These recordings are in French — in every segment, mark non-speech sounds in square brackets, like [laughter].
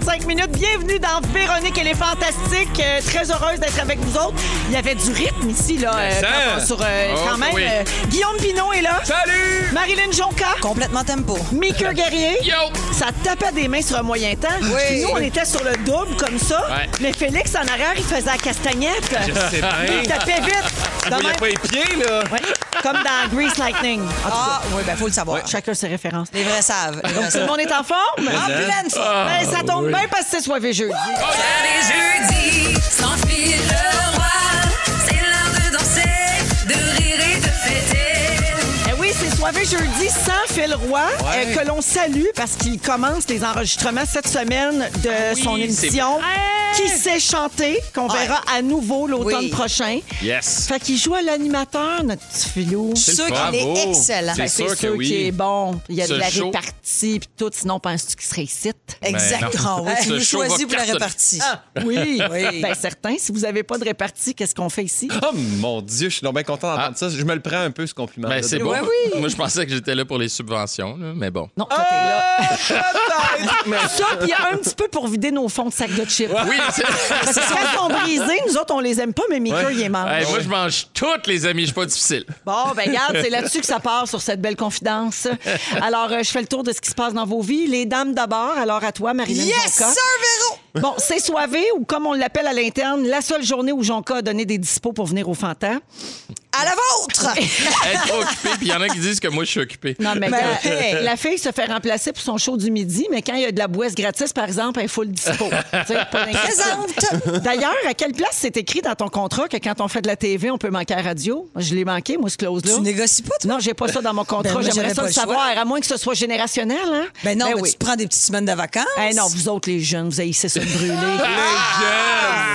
55 minutes. Bienvenue dans Véronique et les Fantastiques. Euh, très heureuse d'être avec vous autres. Il y avait du rythme ici, là, euh, ça. quand on- sur, euh, Oh, quand même. oui. euh, Guillaume Pinot est là. Salut! Marilyn Jonca. Complètement tempo. Mickey [laughs] Guerrier. Yo! Ça tapait des mains sur un moyen temps. Oui. Puis nous, on était sur le double comme ça. Ouais. Mais Félix, en arrière, il faisait la castagnette. Je sais bien. Il tapait vite. De Il n'y a même. pas les pieds, là. Ouais. Comme dans Grease Lightning. En tout Ah, oui, ben faut le savoir. chacun ses références. Les vrais savent. Les vrais Tout le savent. monde est en forme? En pleine forme. Ben, ça tombe bien parce que c'est soivé jeudi. Les jeudis, sans fil jeudi sans Phil Roy, euh, que l'on salue parce qu'il commence les enregistrements cette semaine de Ah oui, son émission Qui sait chanter, qu'on Ouais. verra à nouveau l'automne Oui. prochain. Yes. Fait qu'il joue à l'animateur, notre petit suis C'est sûre le qu'il est excellent. C'est Ben, sûr que sûr oui. qu'il est bon. Il y a de la show- répartie puis tout. Sinon, penses-tu qu'il serait ici? Exactement. [laughs] non. Oui, va choisis pour la répartie. Oui. [laughs] Oui. Ben certain. Si vous n'avez pas de répartie, qu'est-ce qu'on fait ici? Oh mon Dieu, je suis donc bien content d'entendre Ah. ça. Je me le prends un peu, ce compliment. Ben, c'est bon. Ouais, oui. Moi, je pensais que j'étais là pour les subventions, là, mais bon. Non, toi, t'es là. [laughs] Mais... Ça, puis il y a un petit peu pour vider nos fonds de sac de chips. Oui, c'est... Parce que quand ils sont brisés, nous autres, on les aime pas, mais Mickey, il est mange. Hey, moi, je mange toutes les amis, je suis pas difficile. Bon, ben regarde, c'est là-dessus que ça part sur cette belle confidence. Alors, euh, je fais le tour de ce qui se passe dans vos vies. Les dames d'abord, alors à toi, Marilyn Yes, Jonca. sir, Véro! Bon, c'est soivé ou comme on l'appelle à l'interne, la seule journée où Jonca a donné des dispos pour venir au Fanta. À la vôtre! [laughs] Être occupé, puis il y en a qui disent que moi, je suis occupé. Non, mais Ben, hey. la fille se fait remplacer pour son show du midi, mais quand il y a de la boisse gratis, par exemple, elle est full dispo. [laughs] Tu. Présente! D'ailleurs, à quelle place c'est écrit dans ton contrat que quand on fait de la TV, on peut manquer à la radio? Moi, Je l'ai manqué, moi, ce clause-là. Tu négocies pas, toi? Non, j'ai pas ça dans mon contrat. Ben, moi, J'aimerais ça le savoir, à moins que ce soit générationnel. Hein? Ben non, Ben mais oui. tu te prends des petites semaines de vacances. Eh non, vous autres, les jeunes, vous haïssez ça de brûler.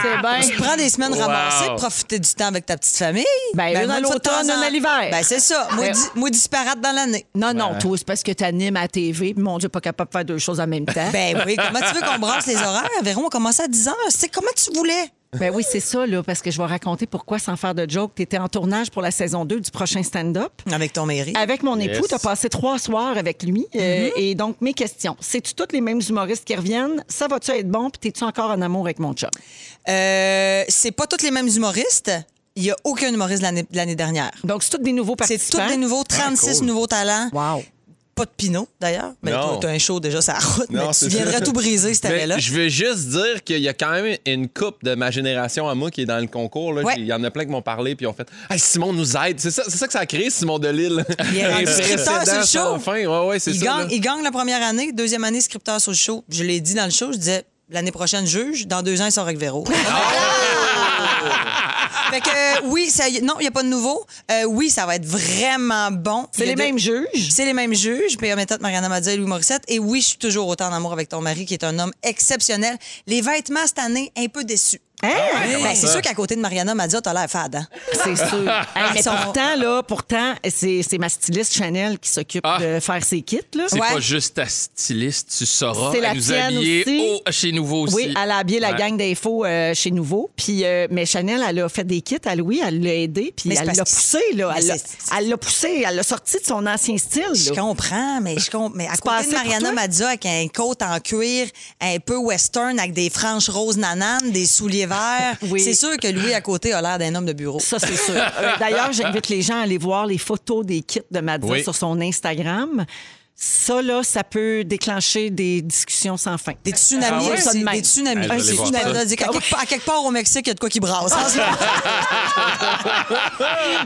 C'est Tu bien. prends des semaines Wow. ramassées, profiter du temps avec ta petite famille? Ben, une de l'automne, en- à l'hiver. Ben, c'est ça. Moi, disparate dans l'année. Non, non, toi, c'est parce que tu animes à la TV. puis Mon Dieu, pas capable de faire deux choses en même temps. [laughs] Ben oui, comment tu veux qu'on brasse les horaires? Véron, on commençait à 10 heures. C'est comment tu voulais? Ben oui, c'est ça, là, parce que je vais raconter pourquoi, sans faire de joke, tu étais en tournage pour la saison 2 du prochain stand-up. Avec ton mairie. Avec mon époux, Yes. tu as passé trois soirs avec lui. Euh, Et donc, mes questions. C'est-tu tous les mêmes humoristes qui reviennent? Ça va-tu être bon? Puis t'es-tu encore en amour avec mon chum? Euh, c'est pas tous les mêmes humoristes. Il y a aucun humoriste de l'année- de l'année dernière. Donc, c'est tous des nouveaux C'est participants. tous des nouveaux, 36 nouveaux talents. Wow. Pas de Pinot, d'ailleurs. Mais Non. toi, t'as un show déjà, ça route. Non, mais tu c'est viendrais ça. tout briser si t'avais Mais là. je veux juste dire qu'il y a quand même une coupe de ma génération à moi qui est dans le concours. là. Ouais. Il y en a plein qui m'ont parlé puis ont fait Hey, Simon nous aide. C'est ça, c'est ça que ça a créé, Simon Delille. Il est rendu [laughs] scripteur sur le show. sans fin. Ouais, ouais, c'est Il ça. gagne, là. il gagne la première année, deuxième année, scripteur sur le show. Je l'ai dit dans le show, je disais l'année prochaine, juge, dans deux ans, il sort avec Véro. [laughs] fait que euh, oui, ça, y- non, il n'y a pas de nouveau. Euh, oui, ça va être vraiment bon. C'est Il y a les de- mêmes juges? C'est les mêmes juges. Méthode, Mariana Madia et Louis Morissette. Et oui, je suis toujours autant en amour avec ton mari, qui est un homme exceptionnel. Les vêtements, cette année, un peu déçus. Hein? Ben, c'est sûr qu'à côté de Mariana Madia, t'as l'air fade. hein? C'est sûr. [laughs] Hey, mais sont- pourtant, là, pourtant, c'est c'est ma styliste Chanel qui s'occupe Ah. de faire ses kits. Là. C'est Ouais. pas juste ta styliste, tu sauras. C'est la nous tienne habiller aussi. au- chez Nouveau aussi. Oui, elle a habillé la gang d'infos euh, chez Nouveau. Puis, euh, mais Chanel, elle a fait des kits à Louis, elle l'a aidé, puis elle l'a poussé, là. Elle l'a- poussé, elle l'a sorti de son ancien style. Je comprends, mais je comprends. Mais à côté de Mariana? Madia avec un coat en cuir un peu western avec des franges roses nananes, des souliers [laughs] Oui. c'est sûr que Louis à côté a l'air d'un homme de bureau. Ça, c'est sûr. Euh, D'ailleurs, j'invite les gens à aller voir les photos des kits de Madza Oui. sur son Instagram. Ça, là, ça peut déclencher des discussions sans fin. Des tsunamis Ah ouais? aussi, Ça de même. des tsunamis. Ah, tsunami. À quelque, part, à quelque part au Mexique, il y a de quoi qui brasse. [laughs]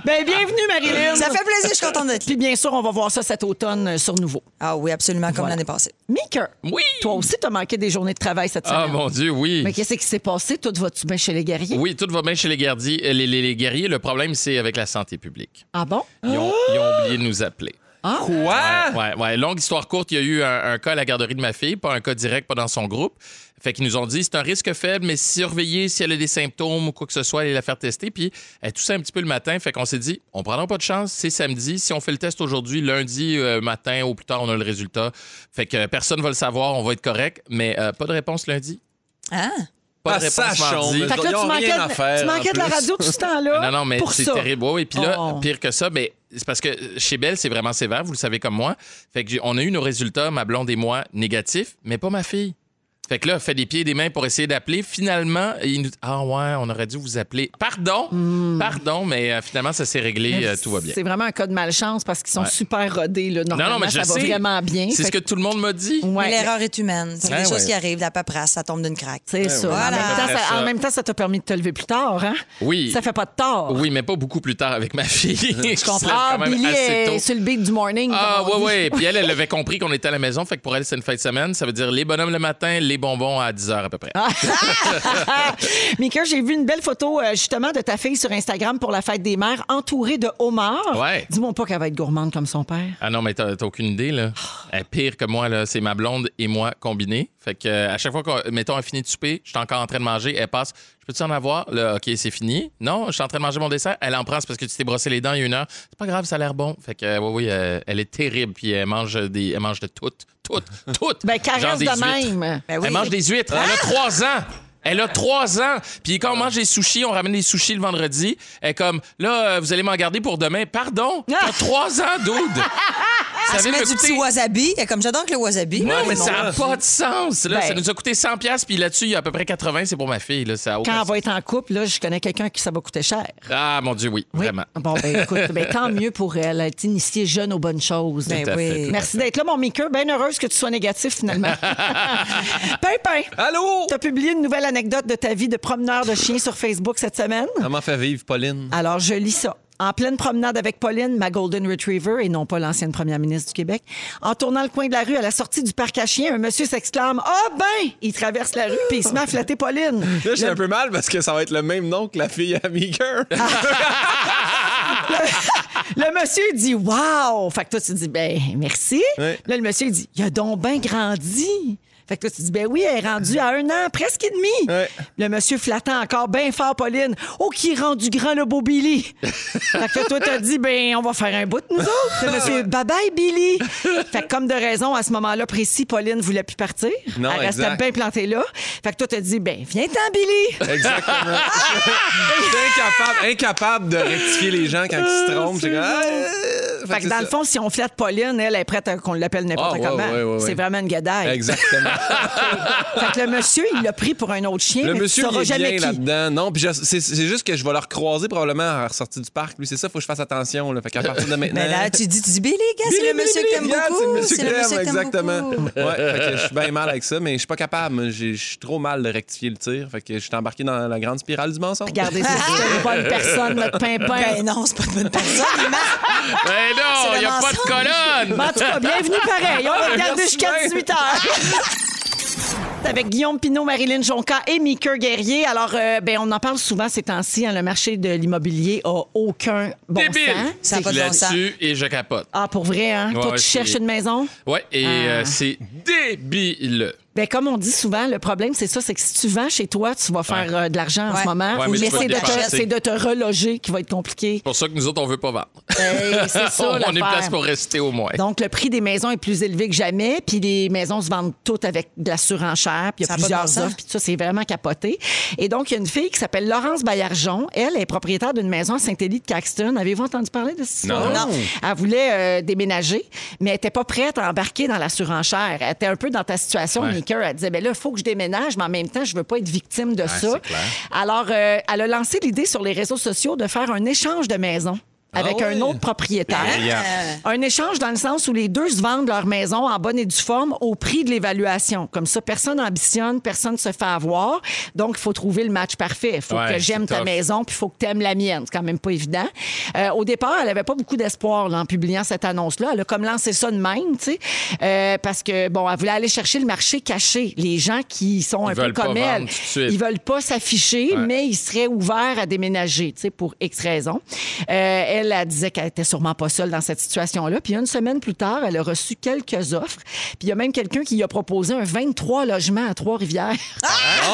Ben, bienvenue, Marilyn. Ça fait plaisir, je suis contente d'être là. Puis, bien sûr, on va voir ça cet automne euh, sur Nouveau. Ah oui, absolument, comme Voilà. l'année passée. Mika, Oui. toi aussi, t'as manqué des journées de travail cette Ah, semaine. mon Dieu, oui. Mais qu'est-ce qui s'est passé? Tout va-tu bien chez les guerriers? Oui, tout va bien chez les, gardiers, les, les- les guerriers. Le problème, c'est avec la santé publique. Ah bon? Ils ont, ils ont oublié de nous appeler. Quoi? Ouais, ouais. Longue histoire courte, il y a eu un, un cas à la garderie de ma fille, pas un cas direct, pas dans son groupe. Fait qu'ils nous ont dit c'est un risque faible, mais surveillez si elle a des symptômes ou quoi que ce soit, allez la faire tester. Puis elle toussait un petit peu le matin. Fait qu'on s'est dit on prendra pas de chance, c'est samedi. Si on fait le test aujourd'hui, lundi euh, matin ou plus tard, on a le résultat. Fait que personne va le savoir, on va être correct, mais euh, pas de réponse lundi. Ah, Pas Ah, de ça réponse mardi. Fait que là, tu manquais, rien à de, faire, tu manquais de la radio tout ce temps-là. [laughs] Non, non, mais c'est terrible. Oui, puis là, Oh. pire que ça, mais c'est parce que chez Belle, c'est vraiment sévère, vous le savez comme moi. Fait que on a eu nos résultats, ma blonde et moi, négatifs, mais pas ma fille. Fait que là, fait des pieds et des mains pour essayer d'appeler. Finalement, il nous Ah ouais, on aurait dû vous appeler. Pardon, pardon, mais euh, finalement, ça s'est réglé, euh, tout va bien. C'est vraiment un cas de malchance parce qu'ils sont Ouais. super rodés. Là. Normalement, non, mais je va sais. vraiment bien. C'est Fait ce que tout le monde m'a dit. Ouais, Mais l'erreur est humaine. C'est Ouais, des choses ouais. qui arrivent, la paperasse, ça tombe d'une craque. C'est ça. Voilà. En, même temps, ça, en même temps, ça t'a permis de te lever plus tard, hein? Oui. Ça fait pas de tort. Oui, mais pas beaucoup plus tard avec ma fille. Je [laughs] comprends. Ah, Billy est sur le beat du morning. Ah, ouais, ouais. Puis elle, elle [laughs] avait compris qu'on était à la maison. Fait que pour elle, c'est une fête de semaine. Ça veut dire les bonhommes le matin, les bonbons à 10 h à peu près. [laughs] Mika, j'ai vu une belle photo euh, justement de ta fille sur Instagram pour la fête des mères, entourée de homards. Ouais. Dis-moi pas qu'elle va être gourmande comme son père. Ah non, mais t'as t'as aucune idée, là. Elle est pire que moi, là. C'est ma blonde et moi combinés. Fait que, euh, à chaque fois qu'on, mettons, elle finit de souper, je suis encore en train de manger, elle passe. Je peux-tu en avoir? Là, OK, c'est fini. Non, je suis en train de manger mon dessert. Elle en prend, c'est parce que tu t'es brossé les dents il y a une heure. C'est pas grave, ça a l'air bon. Fait que, euh, oui, oui, euh, elle est terrible. Puis elle mange, des, elle mange de toutes, [laughs] toutes, toutes. Ben, caresse de huîtres. même. Ben oui. Elle mange des huîtres. Elle a trois ans. Elle a trois ans. Puis quand on mange des sushis, on ramène des sushis le vendredi. Elle est comme, là, vous allez m'en garder pour demain. Pardon, [laughs] t'as trois ans, dude. [laughs] Ça Elle se vient met me du coûter- petit wasabi. Elle est Comme j'adore que le wasabi. non, mais ça n'a pas de sens. Là. Ben- Ça nous a coûté 100 pièces puis là-dessus, il y a à peu près 80, c'est pour ma fille. Là. Ça Quand elle va être en couple, là, je connais quelqu'un qui ça va coûter cher. Ah, mon Dieu, oui, Oui. vraiment. Bon, ben écoute, ben, tant mieux pour elle. Elle été initiée jeune aux bonnes choses. Ben oui. fait, Merci d'être là, mon Mika. Bien heureuse que tu sois négatif, finalement. [laughs] Pimpin, Allô? tu as publié une nouvelle anecdote de ta vie de promeneur de chien sur Facebook cette semaine? Comment fait vivre Pauline? Alors, je lis ça. En pleine promenade avec Pauline, ma Golden Retriever, et non pas l'ancienne première ministre du Québec, en tournant le coin de la rue à la sortie du parc à chiens, un monsieur s'exclame Ah ben Il traverse la rue puis il se met à flatter Pauline. Là, j'ai Le- un peu mal parce que ça va être le même nom que la fille à Meeker. [laughs] Le monsieur dit Wow! Fait que toi, tu dis Ben, merci. Là, le monsieur dit Il a donc bien grandi. Fait que toi, tu dis Ben oui, elle est rendue à un an, presque et demi. Ouais. Le monsieur flattant encore bien fort, Pauline. Oh, qui est rendu grand, le beau Billy. [laughs] fait que toi, t'as dit Ben, on va faire un bout de nous autres. Le monsieur Bye bye, Billy. Fait que comme de raison, à ce moment-là précis, Pauline voulait plus partir. Non, Elle restait bien plantée là. Fait que toi, t'as dit Ben, viens-t'en, Billy. Exactement. [laughs] Incapable, incapable de rectifier les gens quand ils se trompent. J'ai comme, ah, Fait que dans le fond, si on flatte Pauline, elle est prête à qu'on l'appelle n'importe Ah, ouais, comment. ouais. C'est vraiment une gadaille. Exactement. Fait que le monsieur, il l'a pris pour un autre chien, Le mais monsieur, tu il est jamais bien là-dedans. Non, puis c'est juste que je vais le recroiser probablement à la ressortie du parc. Lui, c'est ça, faut que je fasse attention. Là. Fait qu'à partir de maintenant. Mais [laughs] là, tu dis, tu dis, Billy, gars, c'est Billy, le monsieur que t'aimes beaucoup. C'est le monsieur que t'aimes, exactement. Ouais, fait que je suis bien mal avec ça, mais je suis pas capable. Moi, j'ai- Je suis trop mal de rectifier le tir. Fait que je suis embarqué dans la grande spirale du mensonge. Regardez, c'est c'est une bonne [laughs] personne, notre pimpin. Ben non, c'est pas une bonne personne. Ben non, il n'y a pas de colonne. En tout cas, bienvenue pareil. On va regarder jusqu'à bien. 18 heures. [laughs] Avec Guillaume Pinot, Marilyn Jonca et Mika Guerrier. Alors, euh, ben, on en parle souvent ces temps-ci. hein, le marché de l'immobilier a aucun bon Débile. sens. Ça a pas de bon sens. Là-dessus, et je capote. Ah, pour vrai, hein? Ouais, Toi, ouais, tu c'est- cherches une maison? Ouais, et Ah. euh, c'est débile. Ben, comme on dit souvent, le problème, c'est ça, c'est que si tu vends chez toi, tu vas faire euh, de l'argent en ce moment. Ouais, mais tu c'est te de, te- dépenser. c'est de te reloger qui va être compliqué. C'est pour ça que nous autres, on veut pas vendre. Hey, c'est [laughs] ça, on a une l'affaire. place pour rester au moins. Donc, le prix des maisons est plus élevé que jamais, puis les maisons se vendent toutes avec de la surenchère, puis il y Ça a a pas de plusieurs bon sens. offres, puis tout ça, c'est vraiment capoté. Et donc, il y a une fille qui s'appelle Laurence Baillargeon. Elle est propriétaire d'une maison à Saint-Élie de Caxton. Avez-vous entendu parler de cette histoire? Non. Elle voulait euh, déménager, mais elle n'était pas prête à embarquer dans la surenchère. Elle était un peu dans ta situation, Ouais. Mika. Elle disait, ben là, il faut que je déménage, mais en même temps, je veux pas être victime de ça. Alors, euh, elle a lancé l'idée sur les réseaux sociaux de faire un échange de maisons avec Ah un ouais. autre propriétaire. Brillant. Un échange dans le sens où les deux se vendent leur maison en bonne et due forme au prix de l'évaluation. Comme ça, personne ambitionne, personne se fait avoir. Donc, il faut trouver le match parfait. Il faut Ouais, que j'aime ta tough. maison, puis il faut que tu aimes la mienne. C'est quand même pas évident. Euh, au départ, elle avait pas beaucoup d'espoir là, en publiant cette annonce-là. Elle a comme lancé ça de même, tu sais, euh, parce que, bon, elle voulait aller chercher le marché caché. Les gens qui sont Ils un peu comme elle, ils veulent pas s'afficher, Ouais. mais ils seraient ouverts à déménager, tu sais, pour X raisons. Euh, elle, elle disait qu'elle était sûrement pas seule dans cette situation-là. Puis une semaine plus tard, elle a reçu quelques offres. Puis il y a même quelqu'un qui lui a proposé un 23 logements à Trois-Rivières.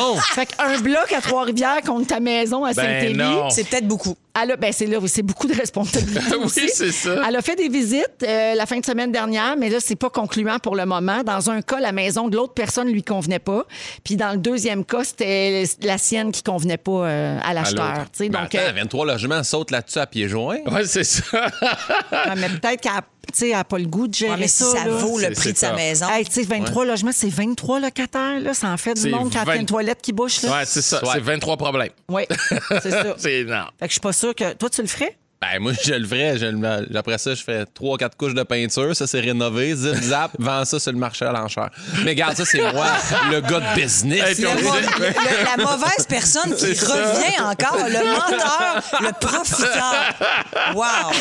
Oh! fait qu'un bloc à Trois-Rivières contre ta maison à Ben Saint-Élie. C'est peut-être beaucoup. Elle a, ben c'est là, c'est beaucoup de responsabilités [laughs] Oui, aussi. c'est ça. Elle a fait des visites euh, la fin de semaine dernière, mais là, c'est pas concluant pour le moment. Dans un cas, la maison de l'autre personne lui convenait pas. Puis dans le deuxième cas, c'était la sienne qui convenait pas euh, à l'acheteur. Ben Donc, attends, euh, 23 logements, saute là-dessus à pieds joints. Ouais, c'est ça. [laughs] Ouais, mais peut-être qu'elle n'a pas le goût de gérer Ouais, mais si ça. ça là. vaut le prix de sa maison. Hey, tu sais, 23 logements, c'est 23 locataires, là. Ça en fait du monde quand il y a 20 une toilette qui bouche, là. Ouais, c'est ça. Ouais. C'est 23 problèmes. Oui, c'est ça. [laughs] C'est non. Fait que je suis pas sûre que. Toi, tu le ferais? Ben, moi, je le ferais. Je le- après ça, je fais trois, quatre couches de peinture. Ça, c'est rénové. Zip, zap, vends ça sur le marché à l'enchère. Mais regarde, ça, c'est moi, le gars de business. Hey, Le le- la mauvaise personne qui ça. revient encore, le menteur, le profiteur. Wow!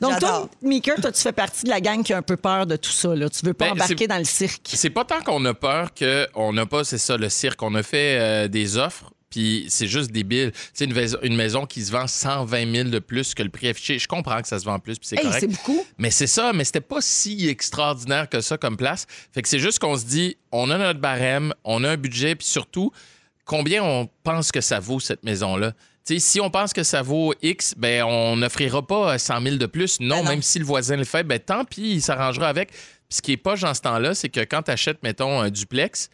Donc, toi. Mika, toi, tu fais partie de la gang qui a un peu peur de tout ça, là. Tu veux pas Ben, embarquer dans le cirque. C'est pas tant qu'on a peur qu'on n'a pas, c'est ça, le cirque. On a fait euh, des offres, puis c'est juste débile. Tu sais, une, maison- une maison qui se vend 120 000 de plus que le prix affiché. Je comprends que ça se vend plus, puis c'est Hey, correct. c'est beaucoup. Mais c'est ça, mais c'était pas si extraordinaire que ça comme place. Fait que c'est juste qu'on se dit, on a notre barème, on a un budget, puis surtout, combien on pense que ça vaut cette maison-là? Si on pense que ça vaut X, ben on n'offrira pas 100 000 de plus. Non, Ben non. même si le voisin le fait, ben tant pis, il s'arrangera avec. Puis ce qui est pas dans ce temps-là, c'est que quand tu achètes, mettons, un duplex,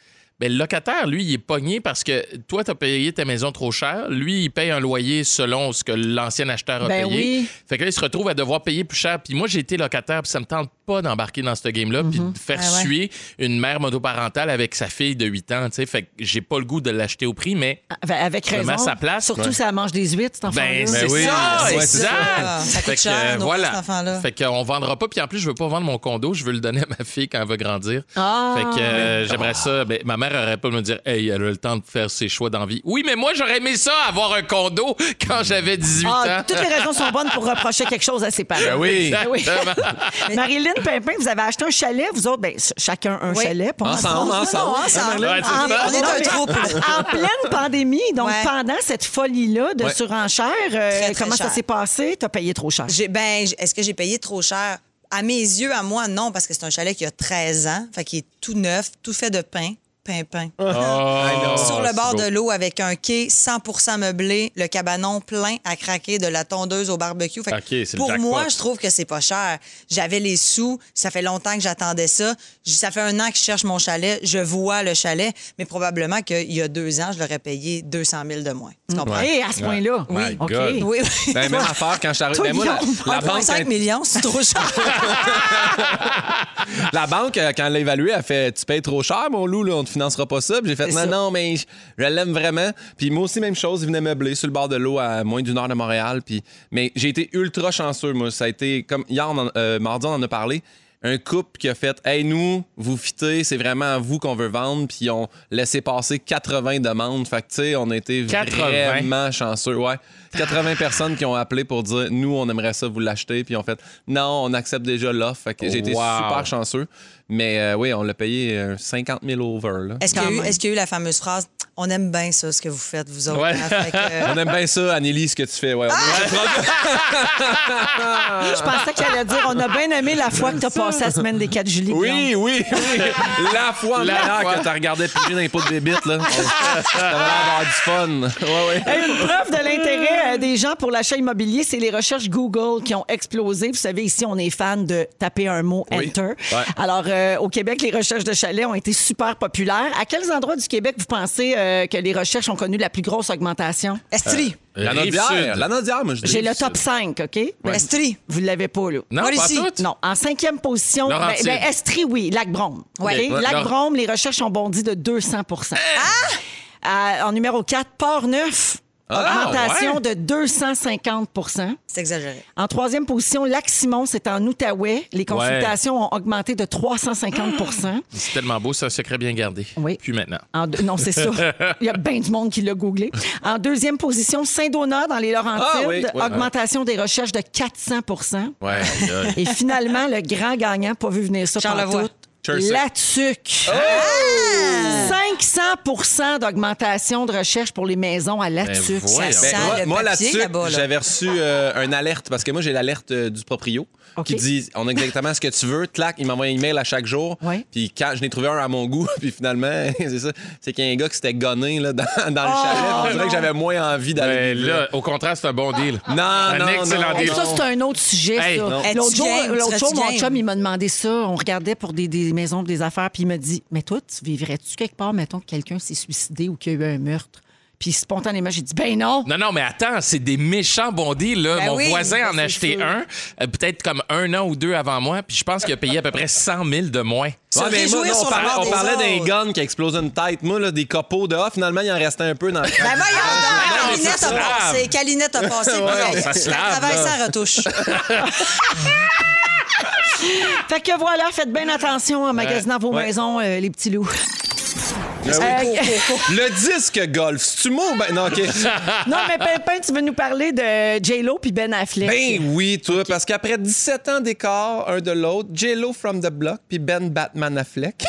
ben, le locataire, lui, il est pogné parce que toi, tu as payé ta maison trop cher. Lui, il paye un loyer selon ce que l'ancien acheteur a Ben payé. oui. Fait que là, il se retrouve à devoir payer plus cher. Puis moi, j'ai été locataire, puis ça me tente pas d'embarquer dans ce game-là, puis de faire Ah ouais. suer une mère monoparentale avec sa fille de 8 ans. tu sais. Fait que j'ai pas le goût de l'acheter au prix, mais Avec- Avec Je me raison. sa place. Surtout Ouais. si elle mange des huîtres, cet enfant-là. ben, c'est oui, ça, exact. c'est ça. Ça coûte Fait que, cher, euh, voilà. cet enfant-là. Fait qu'on vendra pas. Puis en plus, je veux pas vendre mon condo. Je veux le donner à ma fille quand elle va grandir. Ah. Fait que euh, j'aimerais ça. Ben, ma mère aurait pas me dire, hey, elle a le temps de faire ses choix d'envie. Oui, mais moi, j'aurais aimé ça, avoir un condo quand j'avais 18 Ah, ans. toutes les raisons sont bonnes pour reprocher quelque chose à ses parents. Ben oui. Oui. Marilyn Pimpin, vous avez acheté un chalet, vous autres, ben, ch- chacun un Oui. chalet. Ensemble, ensemble. Non, ensemble. On, est, ça. on est Non, un. En pleine pandémie, donc Ouais. pendant cette folie-là de Ouais. surenchère, euh, Très, très comment ça s'est passé? T'as payé trop cher. J'ai- Ben, est-ce que j'ai payé trop cher? À mes yeux, à moi, non, parce que c'est un chalet qui a 13 ans, fait qu'il est tout neuf, tout fait de pain. Pain, pain. Oh, Sur le bord de l'eau avec un quai 100% meublé, le cabanon plein à craquer de la tondeuse au barbecue. Fait pour moi, je trouve que c'est pas cher. J'avais les sous, ça fait longtemps que j'attendais ça. Ça fait un an que je cherche mon chalet, je vois le chalet, mais probablement qu'il y a deux ans, je l'aurais payé 200 000 de moins. Tu comprends? Hé, à ce point-là. My OK. God. Oui, oui. Ben, même affaire quand je suis arrivé. Toi, Ben, moi, la, Guillaume, la banque, 1,5 millions, c'est trop cher. [laughs] la banque, euh, quand elle l'a évalué, elle fait Tu payes trop cher, mon loup, là, on te financera pas ça. Puis j'ai fait Non, ça. non, mais je, je l'aime vraiment. Puis moi aussi, même chose, il venait meubler sur le bord de l'eau à moins d'une heure de Montréal. Puis, mais j'ai été ultra chanceux, moi. Ça a été comme hier, on en- euh, mardi, on en a parlé. Un couple qui a fait Hey, nous, vous fitez, c'est vraiment à vous qu'on veut vendre. Puis ils ont laissé passer 80 demandes. Fait que, tu sais, on a été 80? vraiment chanceux. Ouais. [laughs] 80 personnes qui ont appelé pour dire Nous, on aimerait ça vous l'acheter. Puis ont fait Non, on accepte déjà l'offre. Fait que j'ai été Wow. super chanceux. Mais euh, oui, on l'a payé euh, 50 000 over. Là. Est-ce qu'il y, a eu- même. est-ce qu'il y a eu la fameuse phrase On aime bien ça, ce que vous faites, vous autres. Ouais. hein? Fait que, euh, [laughs] On aime bien ça, Anneli, ce que tu fais. Ouais, on [laughs] Je pensais qu'elle allait dire on a bien aimé la fois que t'as passé la semaine des 4 juillet. Oui, oui, oui. La fois en La arrière fois. que tu regardais piger dans les pots de bébite, là. Ça va avoir du fun. Ouais, ouais. Hey, Une preuve de l'intérêt euh, des gens pour l'achat immobilier, c'est les recherches Google qui ont explosé. Vous savez, ici, on est fan de taper un mot Oui. Enter. Ouais. Alors, euh, au Québec, les recherches de chalets ont été super populaires. À quels endroits du Québec vous pensez euh, que les recherches ont connu la plus grosse augmentation? Estrie. La. Nodière. La Nodière, moi, je dis. J'ai le top 5, OK? Ben, Estrie. Vous ne l'avez pas, là. Non, pas ici. toutes. Non, en cinquième position, ben, ben, Estrie, oui, Lac-Brome. Ouais. Lac-Brome, les recherches ont bondi de 200% Ah! En numéro 4, Port-Neuf, Ah, augmentation ouais. de 250% C'est exagéré. En troisième position, Lac-Simon, c'est en Outaouais. Les consultations ont augmenté de 350% C'est tellement beau, c'est un secret bien gardé. Oui. Puis maintenant. En deux- Non, c'est ça. [laughs] Il y a bien du monde qui l'a googlé. En deuxième position, Saint-Donat dans les Laurentides. Ah oui, augmentation des recherches de 400% Ouais. Et finalement, le grand gagnant, pas vu venir ça Charlevoix. Pantoute, Churchill. La TUC. 500 d'augmentation de recherche pour les maisons à La Ben TUC. voyons. Ça Ben, sent moi, le moi, papier là. j'avais reçu euh, un alerte parce que moi, j'ai l'alerte euh, du proprio qui dit on a exactement ce que tu veux. Clac, il m'envoie un email à chaque jour. Ouais. Puis quand je n'ai trouvé un à mon goût, [laughs] puis finalement, [laughs] c'est ça, c'est qu'il y a un gars qui s'était gonné là, dans, dans le chalet. On dirait non. que j'avais moins envie d'aller. Ben, là, au contraire, c'est un bon deal. Non, Un non, excellent non. Deal. ça, c'est un autre sujet, Hey, L'autre jour, mon chum, il m'a demandé ça. On regardait pour des, des maisons, des affaires, puis il m'a dit Mais toi, tu vivrais-tu quelque part, mettons, que quelqu'un s'est suicidé ou qu'il y a eu un meurtre? Puis spontanément, j'ai dit, ben non. Non, non, mais attends, c'est des méchants bons deals. Là. Ben Mon oui, voisin en a acheté sûr. un, euh, peut-être comme un an ou deux avant moi, puis je pense qu'il a payé à peu près 100 000 de moins. Se Ouais, mais moi, réjouir non, on parlait, on des parlait d'un gun qui explose une tête. Moi, là, des copeaux de ah, finalement, il en restait un peu dans le Ben voyons donc, mais Calinette a passé. Calinette a passé. Ouais, ça se lave, travaille retouche. [laughs] [laughs] Fait que voilà, faites bien attention en magasinant vos maisons, euh, les petits loups. Ben oui. Euh, [laughs] Le disque golf, c'est-tu ou ben non, OK. [laughs] non, mais Pimpin, tu veux nous parler de J-Lo puis Ben Affleck. Ben oui, toi, parce qu'après 17 ans d'écart, un de l'autre, J-Lo from the block puis Ben Batman Affleck,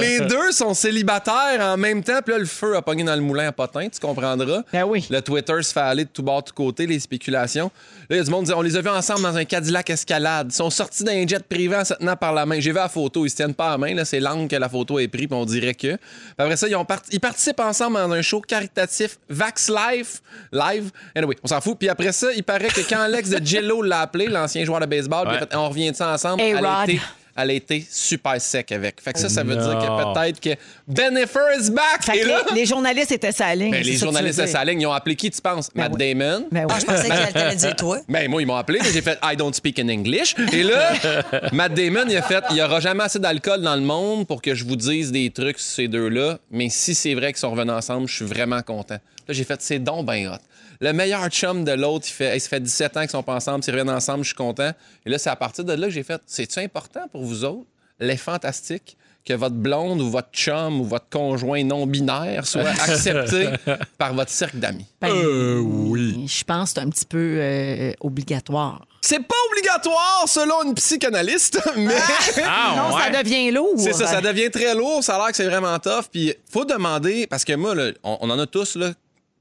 les deux sont célibataires en même temps, puis là, le feu a pogné dans le moulin à potin, tu comprendras. Ben oui. Le Twitter se fait aller de tout bord, de tout côté, les spéculations. Là, il y a du monde qui dit, on les a vus ensemble dans un Cadillac Escalade. Ils sont sortis d'un jet privé en se tenant par la main. J'ai vu la photo, ils se tiennent pas à la main, là, c'est l'angle que la photo est prise, puis on dirait que. Puis après ça, ils, ont part- ils participent ensemble dans un show caritatif Vax Life. Live. Anyway, on s'en fout. Puis après ça, il paraît que quand Alex de Jello l'a appelé, l'ancien joueur de baseball, il a fait, on revient de ça ensemble. Hey, elle, a été, super sec avec. Fait que ça, ça veut Non. dire que peut-être que Bennifer is back. Fait Et que là, les, les journalistes étaient sa ligne. ben, les journalistes dire. sa ligne, ils ont appelé qui, tu penses? Ben Matt oui. Damon? Ben oui. Ah, je pensais qu'elle allait dire toi. Ben, moi, ils m'ont appelé. J'ai fait I don't speak in English. Et là, [laughs] Matt Damon, il a fait il y aura jamais assez d'alcool dans le monde pour que je vous dise des trucs sur ces deux-là. Mais si c'est vrai qu'ils sont revenus ensemble, je suis vraiment content. Là, j'ai fait c'est donc ben hot. Le meilleur chum de l'autre, il fait, Hey, ça fait 17 ans qu'ils sont pas ensemble, s'ils reviennent ensemble, je suis content. Et là, c'est à partir de là que j'ai fait c'est-tu important pour vous autres, les fantastiques, que votre blonde ou votre chum ou votre conjoint non-binaire soit [laughs] accepté par votre cercle d'amis? Ben, oui. Je pense que c'est un petit peu euh, obligatoire. C'est pas obligatoire selon une psychanalyste, [laughs] mais. Ah, non, ouais. ça devient lourd. C'est ça, ça devient très lourd, ça a l'air que c'est vraiment tough. Puis faut demander, parce que moi, là, on, on en a tous là,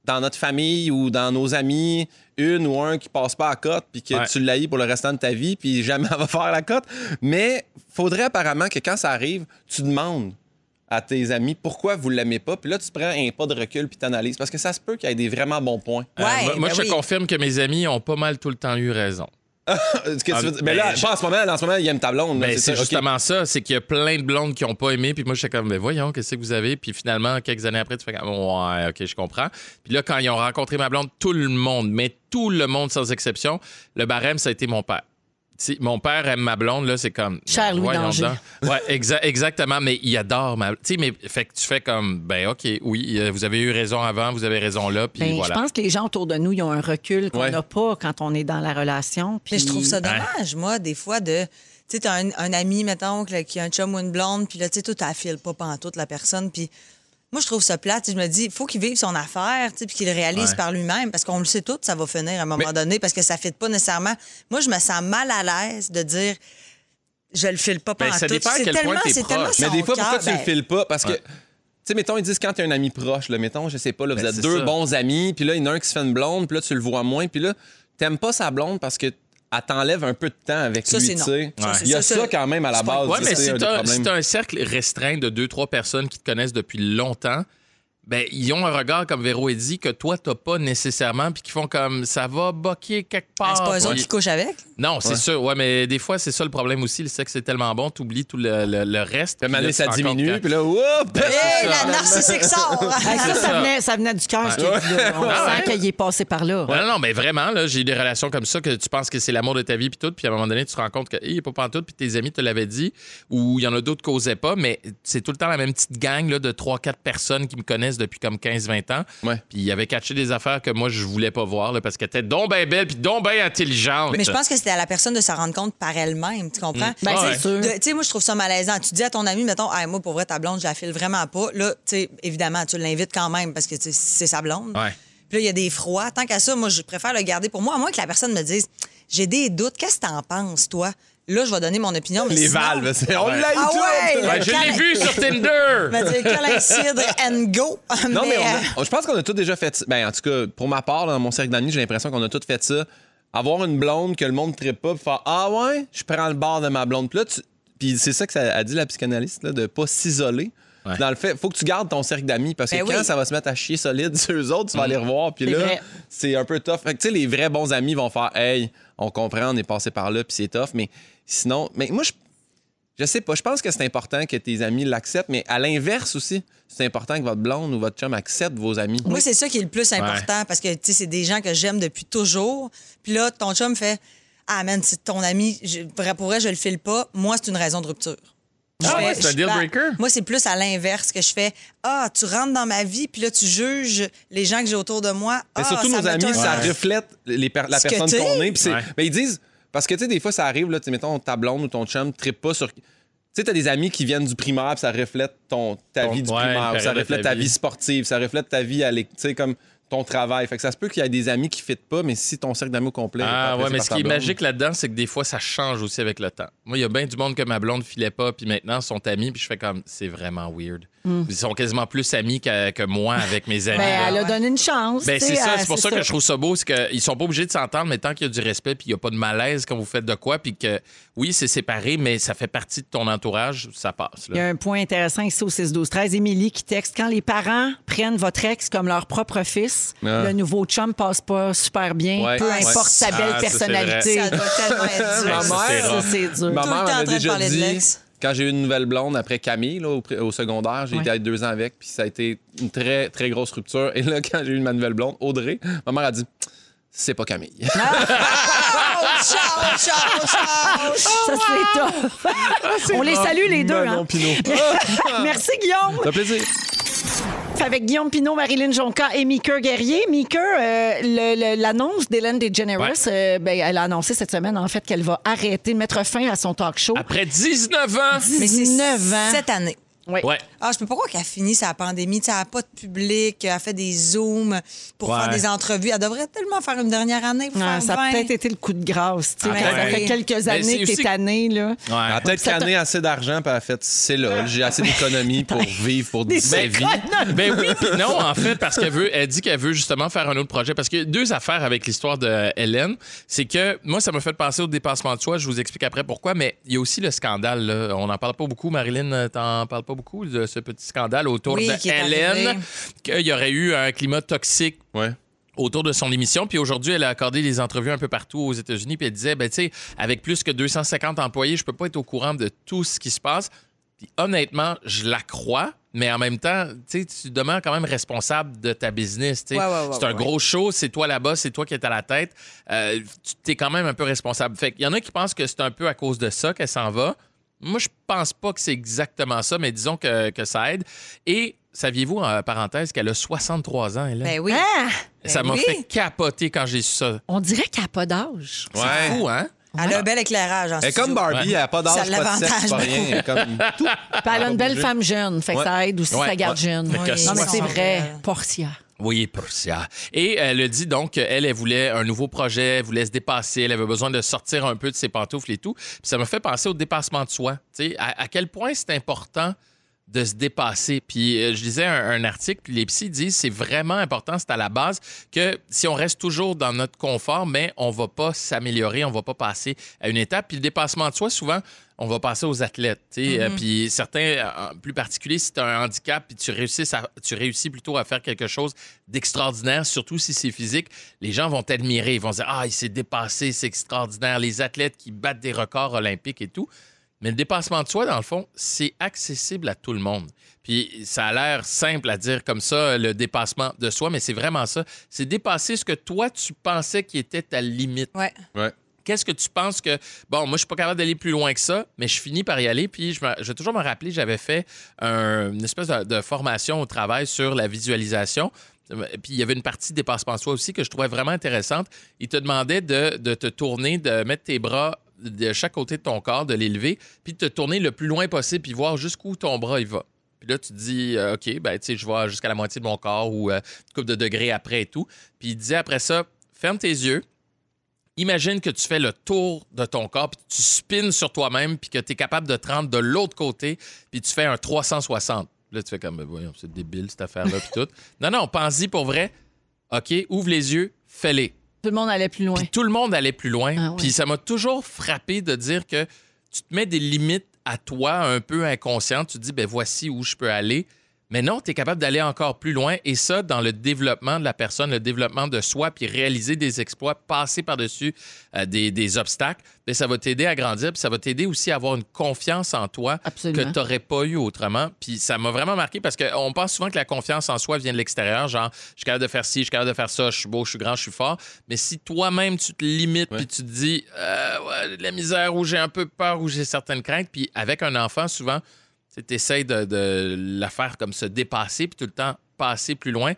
dans notre famille ou dans nos amis, une ou un qui passe pas à cote, puis que Ouais. tu l'haïs pour le restant de ta vie, puis jamais [laughs] elle va faire la cote. Mais faudrait apparemment que quand ça arrive, tu demandes à tes amis pourquoi vous l'aimez pas, puis là tu prends un pas de recul puis t'analyses, parce que ça se peut qu'il y ait des vraiment bons points. Euh, Ouais, moi, moi, ben je oui. confirme que mes amis ont pas mal tout le temps eu raison. Tu Ah, veux dire- mais là, ben, pas en ce moment, en ce moment, il aime ta blonde. là, Ben, c'est justement ça, c'est qu'il y a plein de blondes qui n'ont pas aimé, puis moi, j'étais comme, ben voyons, qu'est-ce que vous avez? Puis finalement, quelques années après, tu fais comme, ouais, ok, je comprends. Puis là, quand ils ont rencontré ma blonde, tout le monde, mais tout le monde sans exception, le barème, ça a été mon père. Si mon père aime ma blonde, là, c'est comme. Cher Louis voyons Danger. donc. Ouais, exa- exactement, mais il adore ma. Tu sais, mais fait que tu fais comme, ben, OK, oui, euh, vous avez eu raison avant, vous avez raison là, puis Ben, voilà. Je pense que les gens autour de nous, ils ont un recul qu'on Ouais. n'a pas quand on est dans la relation. Mais je trouve ça puis- dommage, moi, des fois, de. Tu sais, t'as un, un ami, mettons, qui a un chum ou une blonde, puis là, tu sais, toi, t'affiles pas pantoute la personne, puis. Moi, je trouve ça plate. Je me dis, il faut qu'il vive son affaire, puis qu'il le réalise Ouais. par lui-même, parce qu'on le sait tout, ça va finir à un moment Mais- donné, parce que ça ne fit pas nécessairement. Moi, je me sens mal à l'aise de dire, je le file pas Ben, pantoute. ça dépend à C'est quel point tellement- t'es proche. Mais des fois, pourquoi tu le ben, files pas? Parce que, Ouais. tu sais, mettons, ils disent quand t'es un ami proche, là, mettons, je sais pas, là, vous Ben, êtes deux ça. bons amis, puis là, il y en a un qui se fait une blonde, puis là, tu le vois moins, puis là, t'aimes pas sa blonde parce que elle t'enlève un peu de temps avec Ça, lui, tu. Ça, Il y a ça, quand même à la base. Ouais, mais c'est si un si t'as un cercle restreint de deux, trois personnes qui te connaissent depuis longtemps, ben, ils ont un regard, comme Véro a dit, que toi, t'as pas nécessairement, puis qui font comme ça va boquer quelque part. c'est pas eux autres qui couchent avec? Non, c'est Ouais. sûr. Ouais, mais des fois, c'est ça le problème aussi. Le sexe est tellement bon, t'oublies tout le, le- le reste. Puis à un moment puis donné, là, ça diminue, que- puis là, whoop! Hé, ça. la narcissique sort! [laughs] Hey, ça, ça, ça. venait, ça venait du cœur, ce qu'il a dit, là. On Ah sent ouais? qu'il est passé par là. Ouais, non, non, mais vraiment, là, j'ai eu des relations comme ça que tu penses que c'est l'amour de ta vie, puis tout, puis à un moment donné, tu te rends compte que, hey, il n'est pas pantoute, puis tes amis te l'avaient dit, ou il y en a d'autres qui n'osaient pas, mais c'est tout le temps la même petite gang là, de 3-4 personnes qui me connaissent depuis comme 15-20 ans. Ouais. Puis ils avaient catché des affaires que moi, je voulais pas voir, là, parce qu'elle était donc bien belle, puis donc bien intelligente. Mais je pense que c'était à la personne de s'en rendre compte par elle-même, tu comprends? Ben, Ah c'est ouais. sûr. Tu sais, moi, je trouve ça malaisant. Tu dis à ton ami, mettons, Hey, moi, pour vrai, ta blonde, je la file vraiment pas. Là, tu sais, évidemment, tu l'invites quand même parce que c'est sa blonde. Ouais. Puis là, il y a des froids. Tant qu'à ça, moi, je préfère le garder pour moi, à moins que la personne me dise, j'ai des doutes. Qu'est-ce que t'en penses, toi? Là, je vais donner mon opinion. Mais Les sinon- valves, c'est- on l'a Ah ouais, Ouais, le je l'ai vu sur Tinder! Je vais dire and go. Non, mais, euh, on a- je pense qu'on a tous déjà fait ça. Ben, en tout cas, pour ma part, dans mon cercle d'amis, j'ai l'impression qu'on a tous fait ça. Avoir une blonde que le monde ne trippe pas, puis faire Ah ouais, je prends le bord de ma blonde. Puis là, tu- puis c'est ça que ça a dit la psychanalyste, là, de pas s'isoler. Ouais. Dans le fait, faut que tu gardes ton cercle d'amis parce que Ben quand oui. ça va se mettre à chier solide sur eux autres, tu vas les revoir. Puis C'est là, vrai. c'est un peu tough. Fait que, tu sais, les vrais bons amis vont faire Hey, on comprend, on est passé par là, puis c'est tough. Mais sinon, mais moi, je Je sais pas, je pense que c'est important que tes amis l'acceptent, mais à l'inverse aussi, c'est important que votre blonde ou votre chum accepte vos amis. Moi, c'est ça qui est le plus important parce que, tu sais, c'est des gens que j'aime depuis toujours. Puis là, ton chum fait Ah, man, c'est ton ami, je, vrai pour vrai, je le file pas. Moi, c'est une raison de rupture. Ah ouais, c'est un deal ben, breaker? Moi, c'est plus à l'inverse que je fais Ah, tu rentres dans ma vie, puis là, tu juges les gens que j'ai autour de moi. Mais Ah, surtout, ça nos amis, turn ça reflète les per- la Ce personne qu'on est. Puis c'est- Ouais. ben, ils disent, parce que tu sais, des fois, ça arrive, là, mettons, ta blonde ou ton chum ne pas sur. Tu sais, t'as des amis qui viennent du primaire, puis ça reflète ton, ta Ton- vie du ouais, primaire, ou ça reflète ta vie. vie sportive, ça reflète ta vie à tu sais, comme ton travail. Fait que ça se peut qu'il y ait des amis qui ne pas, mais si ton cercle d'amis au complet. Ah ouais, mais ce qui est magique là-dedans, c'est que des fois, ça change aussi avec le temps. Moi, il y a bien du monde que ma blonde filait pas, puis maintenant, sont amis, puis je fais comme, c'est vraiment weird. Ils sont quasiment plus amis que, que moi avec mes amis. Ben, elle a donné une chance. Ben, c'est ça, c'est pour ça, que je trouve ça beau, c'est qu'ils sont pas obligés de s'entendre, mais tant qu'il y a du respect, puis il n'y a pas de malaise quand vous faites de quoi, puis que oui, c'est séparé, mais ça fait partie de ton entourage, ça passe. Il y a un point intéressant ici au 6-12-13. Émilie qui texte Quand les parents prennent votre ex comme leur propre fils, Ah. le nouveau chum passe pas super bien, Ouais, peu ouais. importe sa belle Ah, c'est personnalité. Ça doit tellement être [laughs] dur. Ma Ça, c'est mère, c'est dur. Ma Tout le mère temps en train de parler de l'ex. Quand j'ai eu une nouvelle blonde après Camille, là, au, secondaire, j'ai Ouais. été deux ans avec, puis ça a été une très, très grosse rupture. Et là, [laughs] quand j'ai eu ma nouvelle blonde, Audrey, ma mère a dit c'est pas Camille. [laughs] Oh, ciao, ciao, ciao. Ça, c'est top. On les salue, les deux. Hein. [laughs] Merci, Guillaume. Ça fait Avec Guillaume Pinot, Marilyn Jonca et Mika Guerrier. Mika, euh, l'annonce d'Hélène DeGeneres, euh, ben, elle a annoncé cette semaine, en fait, qu'elle va arrêter de mettre fin à son talk show. Après 19 ans! Mais c'est 19 ans. cette année. Oui. Ouais. Ah, je peux pas croire qu'elle a fini sa pandémie. Elle n'a pas de public, elle a fait des zooms pour Ouais. faire des entrevues. Elle devrait tellement faire une dernière année pour faire ça a 20. peut-être été le coup de grâce. tu sais, Ah, ça fait quelques Mais années que t'es aussi- tanné, là. Ouais. Elle a peut-être canné assez d'argent, puis elle a fait c'est là, j'ai assez d'économies [laughs] pour vivre pour 10 Ben, vies. ben oui, puis non, en fait, parce qu'elle veut, elle dit qu'elle veut justement faire un autre projet. Parce que deux affaires avec l'histoire de Hélène, c'est que moi, ça m'a fait penser au dépassement de soi. Je vous explique après pourquoi, mais il y a aussi le scandale. là. On n'en parle pas beaucoup. Marilyn, t'en parles pas beaucoup de ce petit scandale autour Oui, de Hélène, qu'il y aurait eu un climat toxique Ouais. autour de son émission. Puis aujourd'hui, elle a accordé des entrevues un peu partout aux États-Unis. Puis elle disait, ben, tu sais, avec plus que 250 employés, je peux pas être au courant de tout ce qui se passe. Puis honnêtement, je la crois. Mais en même temps, tu sais, tu demeures quand même responsable de ta business. tu sais. Ouais, ouais, ouais, c'est un ouais. gros show, c'est toi là-bas, c'est toi qui es à la tête. Euh, tu es quand même un peu responsable. Fait qu'il y en a qui pensent que c'est un peu à cause de ça qu'elle s'en va. Moi, je pense pas que c'est exactement ça, mais disons que, que ça aide. Et saviez-vous, en parenthèse, qu'elle a 63 ans, elle? Ben oui. Ah! ça ben m'a oui. fait capoter quand j'ai su ça. On dirait qu'elle n'a pas d'âge. C'est Ouais. fou, hein? Elle a un bel éclairage en Elle est comme Barbie, elle n'a pas Ça d'âge, a pas de sexe, l'avantage pas rien. Elle est comme tout. Puis elle a une belle bouger. femme jeune, fait que Ouais. ça aide aussi Ouais, sa garde ouais. jeune. Non, mais ça- c'est vrai, Portia. Oui, pour. Et elle dit donc qu'elle, elle voulait un nouveau projet, elle voulait se dépasser, elle avait besoin de sortir un peu de ses pantoufles et tout. Puis ça m'a fait penser au dépassement de soi. Tu à, quel point c'est important de se dépasser. Puis euh, je lisais un, article, puis les psys disent c'est vraiment important, c'est à la base, que si on reste toujours dans notre confort, mais on va pas s'améliorer, on va pas passer à une étape. Puis le dépassement de soi, souvent, on va passer aux athlètes. Euh, puis certains, euh, en plus particulier, si tu as un handicap, puis tu réussis, à- tu réussis plutôt à faire quelque chose d'extraordinaire, surtout si c'est physique, les gens vont t'admirer. Ils vont dire Ah, il s'est dépassé, c'est extraordinaire. Les athlètes qui battent des records olympiques et tout. Mais le dépassement de soi, dans le fond, c'est accessible à tout le monde. Puis ça a l'air simple à dire comme ça, le dépassement de soi, mais c'est vraiment ça. C'est dépasser ce que toi, tu pensais qui était ta limite. Ouais. Ouais. Qu'est-ce que tu penses que. Bon, moi, je suis pas capable d'aller plus loin que ça, mais je finis par y aller. Puis je, vais toujours me rappeler, j'avais fait un- une espèce de, formation au travail sur la visualisation. Puis il y avait une partie dépassement de soi aussi que je trouvais vraiment intéressante. Il te demandait de, de te tourner, de mettre tes bras de chaque côté de ton corps, de les lever, puis de te tourner le plus loin possible, puis voir jusqu'où ton bras il va. Puis là, tu te dis, euh, OK, ben, tu sais, je vois jusqu'à la moitié de mon corps ou euh, une couple de degrés après et tout. Puis il disait après ça, ferme tes yeux, imagine que tu fais le tour de ton corps, puis tu spins sur toi-même, puis que tu es capable de te rendre de l'autre côté, puis tu fais un 360. Là, tu fais comme, Ben voyons, c'est débile cette affaire-là, puis tout. [laughs] Non, non, pense-y pour vrai. OK, ouvre les yeux, fais-les. Tout le monde allait plus loin. Puis tout le monde allait plus loin. Ah ouais. Puis ça m'a toujours frappé de dire que tu te mets des limites à toi un peu inconscientes. Tu te dis, ben voici où je peux aller. Mais non, tu es capable d'aller encore plus loin. Et ça, dans le développement de la personne, le développement de soi, puis réaliser des exploits, passer par-dessus euh, des, des obstacles, bien, ça va t'aider à grandir. Puis ça va t'aider aussi à avoir une confiance en toi Absolument. que tu n'aurais pas eu autrement. Puis ça m'a vraiment marqué parce qu'on pense souvent que la confiance en soi vient de l'extérieur. Genre, je suis capable de faire ci, je suis capable de faire ça, je suis beau, je suis grand, je suis fort. Mais si toi-même, tu te limites, puis tu te dis, euh, ouais, de la misère, ou j'ai un peu peur, ou j'ai certaines craintes, puis avec un enfant, souvent, tu essaies de, de la faire comme se dépasser, puis tout le temps passer plus loin.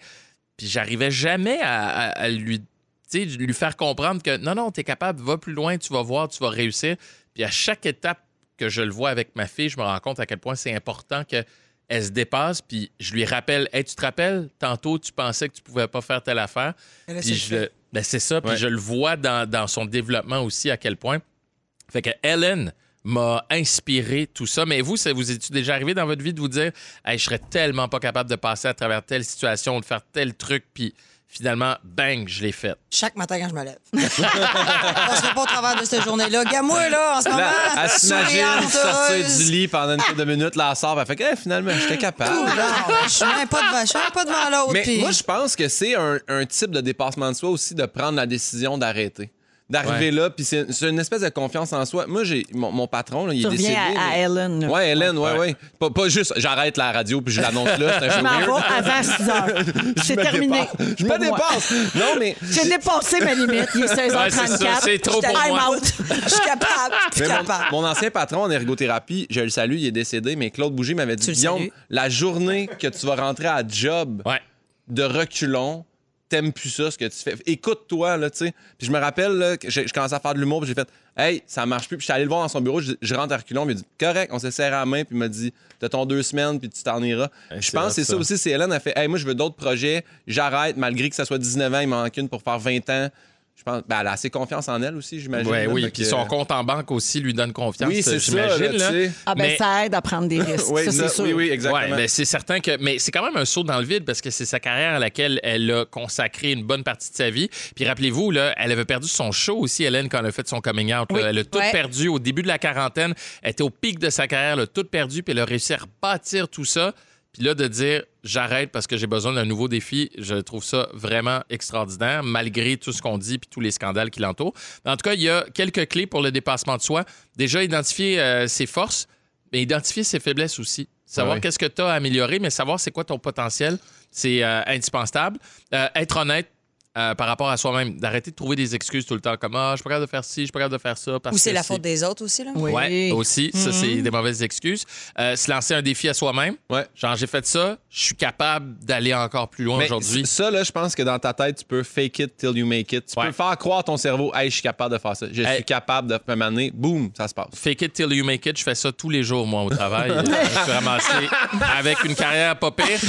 Puis j'arrivais jamais à, à- à lui, tu sais, lui faire comprendre que non, non, tu es capable, va plus loin, tu vas voir, tu vas réussir. Puis à chaque étape que je le vois avec ma fille, je me rends compte à quel point c'est important que elle se dépasse, puis je lui rappelle, hey, tu te rappelles, tantôt tu pensais que tu pouvais pas faire telle affaire, là, puis c'est je ben, c'est ça, puis Ouais. je le vois dans, dans son développement aussi à quel point. Fait que Ellen m'a inspiré tout ça. Mais vous, ça vous est déjà arrivé dans votre vie de vous dire, hey, je serais tellement pas capable de passer à travers telle situation, de faire tel truc, puis finalement, bang, je l'ai fait. Chaque matin quand je me lève. [laughs] je passerai pas au travers de cette journée-là. Regarde-moi, là, en ce moment. Là, elle s'imagine sortir du lit pendant une couple de minutes, la sort, elle fait que eh, finalement, j'étais capable. Je suis même pas devant, pas devant l'autre. Mais moi, je pense que c'est un, un type de dépassement de soi aussi de prendre la décision d'arrêter. D'arriver Ouais. là, puis c'est c'est une espèce de confiance en soi. Moi, j'ai mon, mon patron, là, il Tu est décédé. à, à Ellen. Ouais, Hélène, ouais, Ouais. ouais. Pas, pas juste, j'arrête la radio puis je l'annonce là, c'est un [laughs] Je m'en vais avant 6 heures. [laughs] C'est terminé. dépasse. Je me dépasse. Non, mais. [laughs] J'ai dépassé ma limite. Il est 16h34. Ouais, c'est ça, c'est trop pour I'm moi. out. Je suis capable. Je suis Mais mon, ancien patron en ergothérapie, je le salue, il est décédé, mais Claude Bougie m'avait dit Guillaume, la journée que tu vas rentrer à job Ouais. de reculons, t'aimes plus ça, ce que tu fais. Écoute-toi, là, tu sais. Puis je me rappelle, là, que j'ai- je commençais à faire de l'humour, puis j'ai fait Hey, ça marche plus. Puis je suis allé le voir dans son bureau, je, je rentre à reculons, puis il a dit Correct, on s'est serré à la main, puis il m'a dit T'as ton deux semaines, puis tu t'en iras. je pense que c'est ça ça. aussi. C'est Hélène a fait Hey, moi, je veux d'autres projets, j'arrête, malgré que ça soit 19 ans, il m'en manque une pour faire 20 ans. Je pense, ben, elle a assez confiance en elle aussi, j'imagine. Ouais, là, oui, puis que- son compte en banque aussi lui donne confiance. Oui, c'est ça, j'imagine. là, tu là. Ah ben Mais- ça aide à prendre des [laughs] risques. Oui, ça, ça, c'est sûr. oui, oui, exactement. Ouais, ben, c'est certain que. Mais c'est quand même un saut dans le vide parce que c'est sa carrière à laquelle elle a consacré une bonne partie de sa vie. Puis rappelez-vous, là, elle avait perdu son show aussi, Hélène, quand elle a fait son coming out. Oui. Elle a tout Ouais. perdu au début de la quarantaine. Elle était au pic de sa carrière, elle a tout perdu, puis elle a réussi à rebâtir tout ça. Puis là, de dire j'arrête parce que j'ai besoin d'un nouveau défi, je trouve ça vraiment extraordinaire, malgré tout ce qu'on dit puis tous les scandales qui l'entourent. En tout cas, il y a quelques clés pour le dépassement de soi. Déjà, identifier euh, ses forces, mais identifier ses faiblesses aussi. Savoir Ouais. qu'est-ce que tu as à améliorer, mais savoir c'est quoi ton potentiel, c'est euh, indispensable. Euh, être honnête. Euh, par rapport à soi-même, d'arrêter de trouver des excuses tout le temps comme ah je suis pas capable de faire ci, je suis pas capable de faire ça parce Ou c'est la si. faute des autres aussi, là? Oui. Ouais, aussi, ça Mhm. c'est des mauvaises excuses. Euh, se lancer un défi à soi-même. Ouais. Genre j'ai fait ça, je suis capable d'aller encore plus loin Mais aujourd'hui. Ça, là, je pense que dans ta tête, tu peux fake it till you make it. Tu Ouais. peux faire croire à ton cerveau, hey, je suis capable de faire ça. Je Hey. suis capable de me m'amener. Boum, ça se passe. Fake it till you make it, je fais ça tous les jours, moi, au travail. [laughs] je suis ramassé avec une carrière pas pire. [laughs]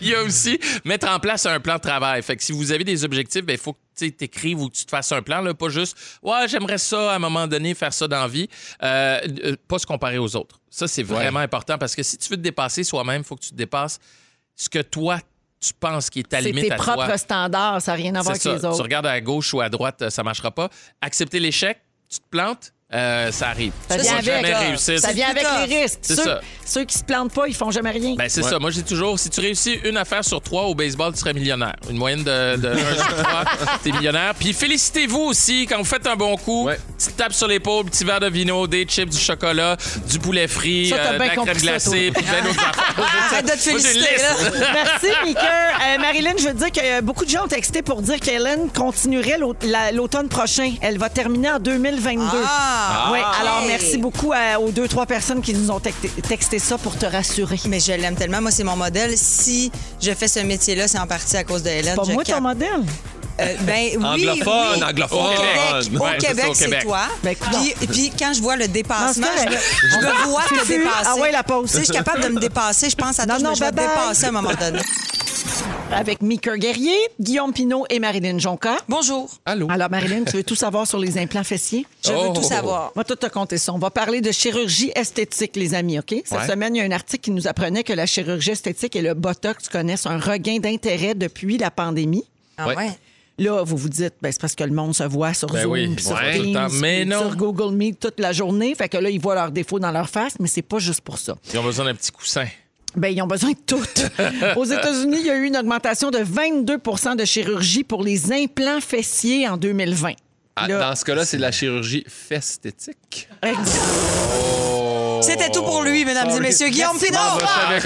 Il y a aussi mettre en place un plan de travail. Fait que si vous avez des objectifs, il faut que tu écrives ou que tu te fasses un plan, là, pas juste Ouais, j'aimerais ça à un moment donné, faire ça dans la vie. Euh, euh, pas se comparer aux autres. Ça, c'est vraiment important parce que si tu veux te dépasser soi-même, il faut que tu te dépasses ce que toi, tu penses qui est ta C'est limite tes à propres toi. standards, ça n'a rien à voir C'est avec ça. les Tu autres. regardes à gauche ou à droite, ça marchera pas. Accepter l'échec, tu te plantes, euh, ça arrive. Ça tu vient vas avec, jamais là. Ça vient avec les risques. C'est Ceux, ça. ceux qui se plantent pas, ils font jamais rien. Ben, c'est ça. Moi, j'ai toujours, si tu réussis une affaire sur trois au baseball, tu serais millionnaire. Une moyenne de, de un sur [laughs] trois, t'es millionnaire. Puis félicitez-vous aussi quand vous faites un bon coup. Ouais. Petite tape sur l'épaule, petit verre de vino, des chips, du chocolat, du poulet frit, Ça, euh, de bien la crème glacée, puis ben d'autres affaires. [laughs] Arrête de te féliciter. Merci, Mika. Euh, Marilyn, je veux dire que euh, beaucoup de gens ont texté pour dire qu'Hélène continuerait l'au- la- l'automne prochain. Elle va terminer en 2022. Ah! Oui, Ah. alors Hey. merci beaucoup à- aux deux, trois personnes qui nous ont texté, texté ça pour te rassurer. Mais je l'aime tellement. Moi, c'est mon modèle. Si je fais ce métier-là, c'est en partie à cause de Hélène. Pas Je moi cap- ton modèle? Euh, ben oui, Anglophone, oui. anglophone. Au Québec, au Ouais, c'est ça, Québec, au c'est Québec. toi. Ben, puis, et puis quand je vois le dépassement, Non, c'est je me, correct. je me vois te Fufu, dépasser. ah ouais, la pause. Tu sais, je suis capable de me dépasser. Je pense à Non, toi, je non, me- je vais te bye-bye. dépasser à un moment donné. Avec Mika Guerrier, Guillaume Pinot et Marilyn Jonca. Bonjour. Allô? Alors, Marilyn, tu veux tout savoir sur les implants fessiers? Je Oh. veux tout savoir. On va tout te compter ça. On va parler de chirurgie esthétique, les amis, OK? Cette Ouais. semaine, il y a un article qui nous apprenait que la chirurgie esthétique et le Botox connaissent un regain d'intérêt depuis la pandémie. Ah Ouais. ouais? Là, vous vous dites, ben, c'est parce que le monde se voit sur Ben Zoom, oui. puis sur Ouais, Teams. Mais non. sur Google Meet toute la journée. Fait que là, ils voient leurs défauts dans leur face, mais c'est pas juste pour ça. Ils ont besoin d'un petit coussin. Ben, ils ont besoin de tout. [laughs] Aux États-Unis, il y a eu une augmentation de 22% de chirurgie pour les implants fessiers en 2020. Ah, Là- dans ce cas-là, c'est de la chirurgie festétique. C'était tout pour lui, mesdames et messieurs. Guillaume Pinot, il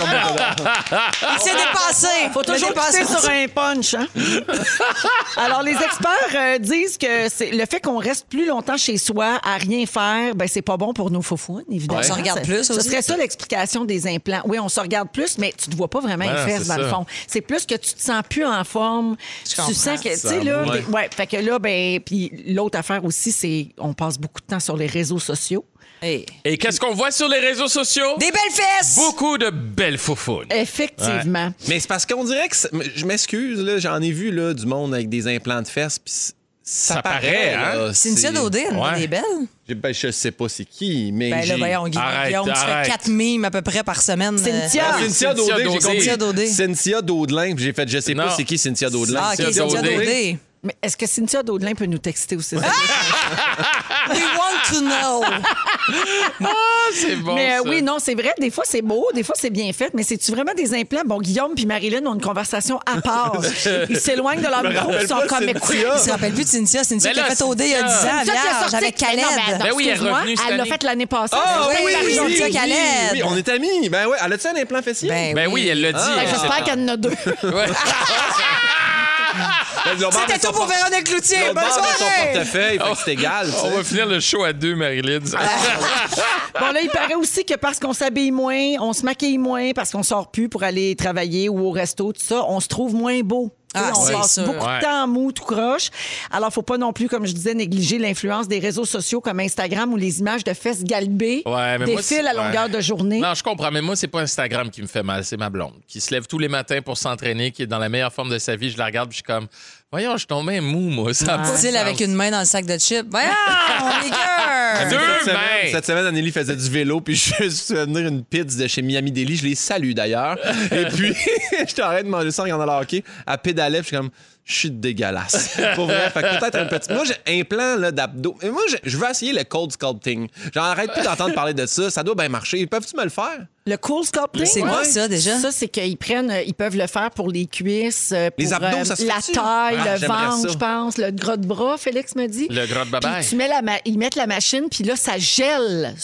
s'est dépassé. [laughs] Faut toujours dépassé. quitter sur un punch. Hein? [laughs] Alors, les experts euh, disent que c'est le fait qu'on reste plus longtemps chez soi à rien faire, ben c'est pas bon pour nos faufounes, évidemment. On se regarde plus Ce aussi. serait ça l'explication des implants. Oui, on se regarde plus, mais tu te vois pas vraiment Ouais, les fesses c'est dans le fond. C'est plus que tu te sens plus en forme. Tu sens que, tu sais, là, ouais. ouais, fait que là, ben, puis l'autre affaire aussi, c'est on passe beaucoup de temps sur les réseaux sociaux. Hey. Et qu'est-ce qu'on voit sur les réseaux sociaux? Des belles fesses! Beaucoup de belles foufounes. Effectivement. Mais c'est parce qu'on dirait que. c'est- Je m'excuse, là, j'en ai vu là, du monde avec des implants de fesses, puis ça, Ça paraît, hein? Cynthia elle a Ouais. des belles. J'ai- Ben, je sais pas c'est qui, mais. Ben là, j'ai- voyons, Guillaume, Arrête, Guillaume, tu fais arrête. quatre mimes à peu près par semaine. Cynthia. Ah, Euh, Cynthia Cynthia Daudé, j'ai compris. Cynthia Daudelin, j'ai fait, je sais Non. pas c'est qui Cynthia Daudelin. Ah, OK, Cynthia Cynthia Daudé. Mais est-ce que Cynthia Daudelin peut nous texter aussi? [laughs] We want to know. C'est bon. mais euh, ça. oui, non, c'est vrai. Des fois, c'est beau, des fois, c'est bien fait, mais c'est-tu vraiment des implants? Bon, Guillaume puis Marilyn ont une conversation à part. [laughs] Ils s'éloignent de leur micro, ils sont comme Cynthia. écoute. Il se rappelle plus de Cynthia. Cynthia qui a fait OD il y a 10 Cynthia. ans, Ça, qui a vierge, sorti- avec mais non, Ben oui, elle est revenue Elle l'a fait l'année passée. Ah oui, oui, oui, Cynthia oui. Oui, on est amis. Ben ouais, elle a-tu un implant fessier? Ben Ben oui, elle l'a dit. Ah. Ben, J'espère qu'elle en a deux. [laughs] Ouais. Ben, l'autre bord C'était son tout pour Véronique Cloutier. Bonne soirée. portefeuille, c'est égal. On va finir le show à deux, Marilyn. [laughs] Bon, là, il paraît aussi que parce qu'on s'habille moins, on se maquille moins, parce qu'on sort plus pour aller travailler ou au resto, tout ça, on se trouve moins beau. Ah, on c'est passe sûr. beaucoup Ouais. de temps en mou, tout croche. Alors, faut pas non plus, comme je disais, négliger l'influence des réseaux sociaux comme Instagram où les images de fesses galbées Ouais, défilent à longueur ouais. de journée. Non, je comprends, mais moi, c'est pas Instagram qui me fait mal, c'est ma blonde. Qui se lève tous les matins pour s'entraîner, qui est dans la meilleure forme de sa vie. Je la regarde, puis je suis comme, voyons, je suis tombé mou, moi. Ça Style avec une main dans le sac de chips. Voyons, les gars! Deux Cette semaine, mains. cette semaine, Anneli faisait du vélo, puis [laughs] je suis venir une pizza de chez Miami Deli. Je les salue d'ailleurs. Et puis, [laughs] en train de manger ça en regardant le hockey. À pédaler, puis je suis comme, je suis dégueulasse. Pour vrai. Fait que peut-être un petit. Moi, j'ai un plan là, d'abdos. Mais moi, je- je veux essayer le cold sculpting. J'arrête plus d'entendre parler de ça. Ça doit bien marcher. Peuvent-tu me le faire? Le cool sculpting? C'est quoi ça, déjà? Ça, c'est qu'ils prennent, euh, ils peuvent le faire pour les cuisses, euh, pour Les abdos, euh, ça se la taille, Ah, le ventre, je pense, le gras de bras, Félix me dit. Le gras de Puis babaye. tu mets la ma- ils mettent la machine, puis là, ça gèle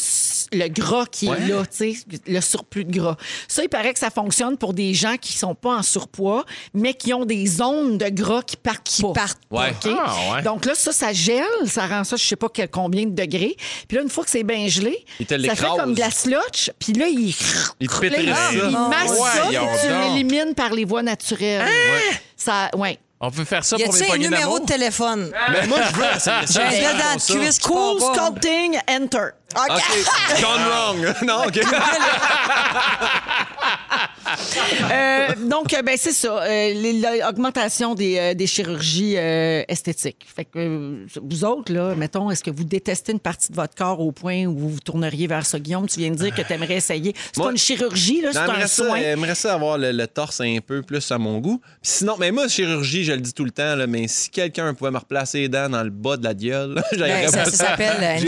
le gras qui est là, tu sais, le surplus de gras. Ça, il paraît que ça fonctionne pour des gens qui sont pas en surpoids, mais qui ont des zones de gras qui partent Qui pas. partent Ouais. OK? Ah, ouais. Donc là, ça, ça gèle, ça rend ça, je sais pas quel- combien de degrés. Puis là, une fois que c'est bien gelé, Il ça fait comme de la slotch, puis là, il... Il te il- ça. il masse ça, puis Voyons tu l'élimines par les voies naturelles. Ça, ouais. On peut faire ça Y pour les un poignées numéro d'amour? de téléphone? Mais moi, je veux essayer J'ai ça. un dans ça. cuisse Cool sculpting, enter. OK. Gone [laughs] wrong. [laughs] non, OK. Euh, donc, euh, ben, c'est ça. euh, L'augmentation des, euh, des chirurgies esthétiques. Fait que vous autres, là, mettons, est-ce que vous détestez une partie de votre corps au point où vous vous tourneriez vers ça? Guillaume, tu viens de dire que tu aimerais essayer. C'est Moi, pas une chirurgie, là, c'est un soin. j'aimerais ça avoir le, le torse un peu plus à mon goût. Puis sinon, mais moi, chirurgie, je le dis tout le temps, là, mais si quelqu'un pouvait me replacer les dents dans le bas de la gueule, [laughs] j'aimerais Ben, ça, ça s'appelle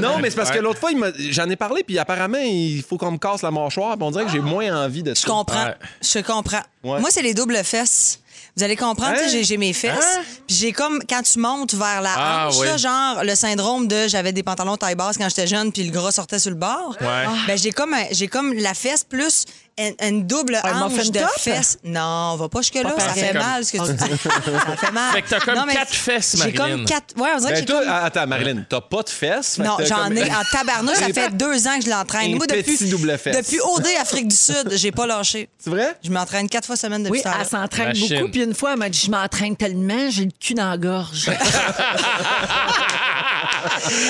Non, gars. Mais c'est parce que l'autre fois, j'en ai parlé, puis apparemment, il faut qu'on me casse la mâchoire, puis on dirait que j'ai moins envie de Je ça. comprends. Ouais. Je comprends. Ouais. Moi, c'est les doubles fesses. Vous allez comprendre, Hein? tu sais, j'ai- mes fesses. Hein? Puis j'ai comme, quand tu montes vers la Ah, hanche, oui. là, genre le syndrome de j'avais des pantalons taille basse quand j'étais jeune, puis le gras sortait sur le bord. Ouais. Ben, j'ai comme, j'ai comme la fesse plus une, une double Un hanche de top? fesses. Non, on va pas jusque-là. Pas Ça fait Comme- mal ce que tu dis. [laughs] ça fait mal. Fait que t'as comme Non, mais quatre fesses, J'ai Marilyn. comme quatre. Ouais, on dirait que Ben j'ai toi, comme. attends, Marilyn, t'as pas de fesses? Non, j'en comme- ai [laughs] en tabarnouche. Ça fait deux ans que je l'entraîne. Moi, depuis, double fesse. depuis OD Afrique du Sud, j'ai pas lâché. C'est vrai? Je m'entraîne quatre fois semaine depuis Oui, ça. elle s'entraîne beaucoup. Puis une fois, elle m'a dit Je m'entraîne tellement, j'ai le cul dans la gorge. [laughs]